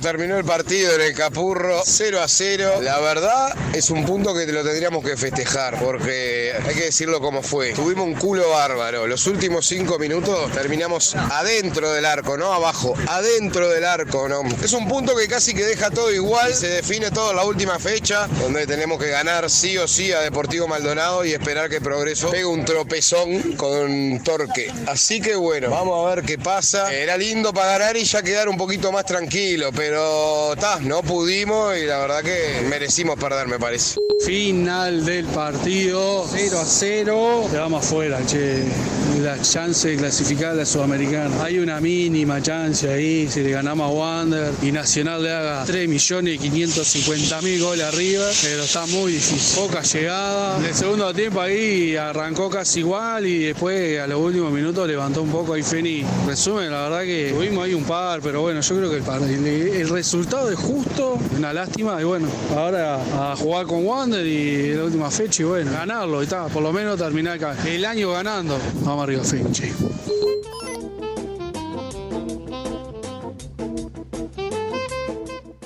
Terminó el partido en el Capurro 0 a 0. La verdad es un punto que lo tendríamos que festejar porque hay que decirlo como fue. Tuvimos un culo bárbaro. Los últimos 5 minutos terminamos adentro del arco, no abajo, adentro del arco. ¿no? Es un punto que casi que deja todo igual. Se define todo en la última fecha donde tenemos que ganar sí o sí a Deportivo Maldonado y esperar que Progreso pegue un tropezón con Torque. Así que bueno, vamos a ver qué pasa. Era lindo para ganar y ya quedar un poquito más tranquilo, pero ta, no pudimos y la verdad que merecimos perder, me parece. Final del partido, 0 a 0. Quedamos afuera, che. La chance de clasificar a la Sudamericana. Hay una mínima chance ahí, si le ganamos a Wander y Nacional le haga 3 millones y 550 mil goles arriba, pero está muy difícil. Poca llegada. En el segundo tiempo ahí arrancó casi igual y después a los últimos minutos levantó un poco ahí Feni. Resumen, la verdad que tuvimos ahí un par, pero bueno, yo creo que el, par- el, resultado es justo, una lástima y bueno, ahora a jugar con Wander y la última fecha y bueno, ganarlo y está, por lo menos terminar el año ganando. Vamos arriba,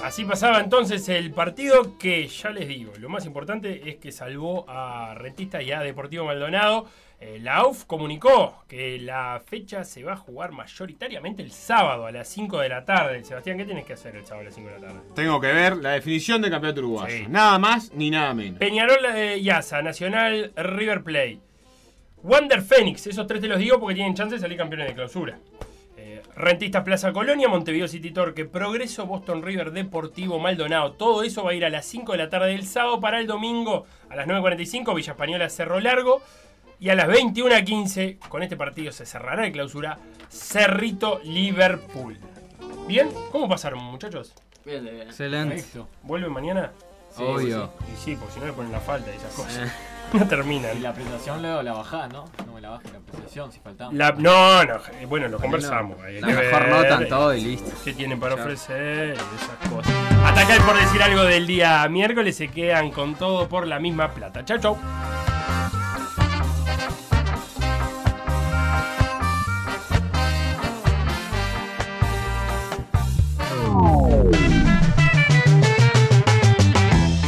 Así pasaba entonces el partido que ya les digo, lo más importante es que salvó a Rentista y a Deportivo Maldonado. Eh, la AUF comunicó que la fecha se va a jugar mayoritariamente el sábado a las 5 de la tarde. Sebastián, ¿qué tienes que hacer el sábado a las 5 de la tarde? Tengo que ver la definición del campeonato uruguayo. Sí. Nada más ni nada menos. Peñarol eh, y Asa, Nacional River Plate. Wander Phoenix, esos tres te los digo porque tienen chance de salir campeones de clausura. Eh, Rentistas Plaza Colonia, Montevideo City Torque, Progreso, Boston River, Deportivo Maldonado. Todo eso va a ir a las 5 de la tarde del sábado para el domingo a las 9.45, Villa Española Cerro Largo. Y a las 21.15, con este partido se cerrará de clausura, Cerrito Liverpool. ¿Bien? ¿Cómo pasaron, muchachos? Bien, bien. Excelente. ¿Vuelven mañana? Sí, Obvio. Y sí, porque si no le ponen la falta y esas cosas. No terminan. Y la apreciación luego la bajás, ¿no? No me la bajes la apreciación si faltaba. La- no, no, eh, bueno, lo conversamos. hay La que mejor ver, nota en eh, todo y listo. ¿Qué tienen para ofrecer? Esas cosas. Hasta acá el por decir algo del día miércoles. Se quedan con todo por la misma plata. Chau, chau.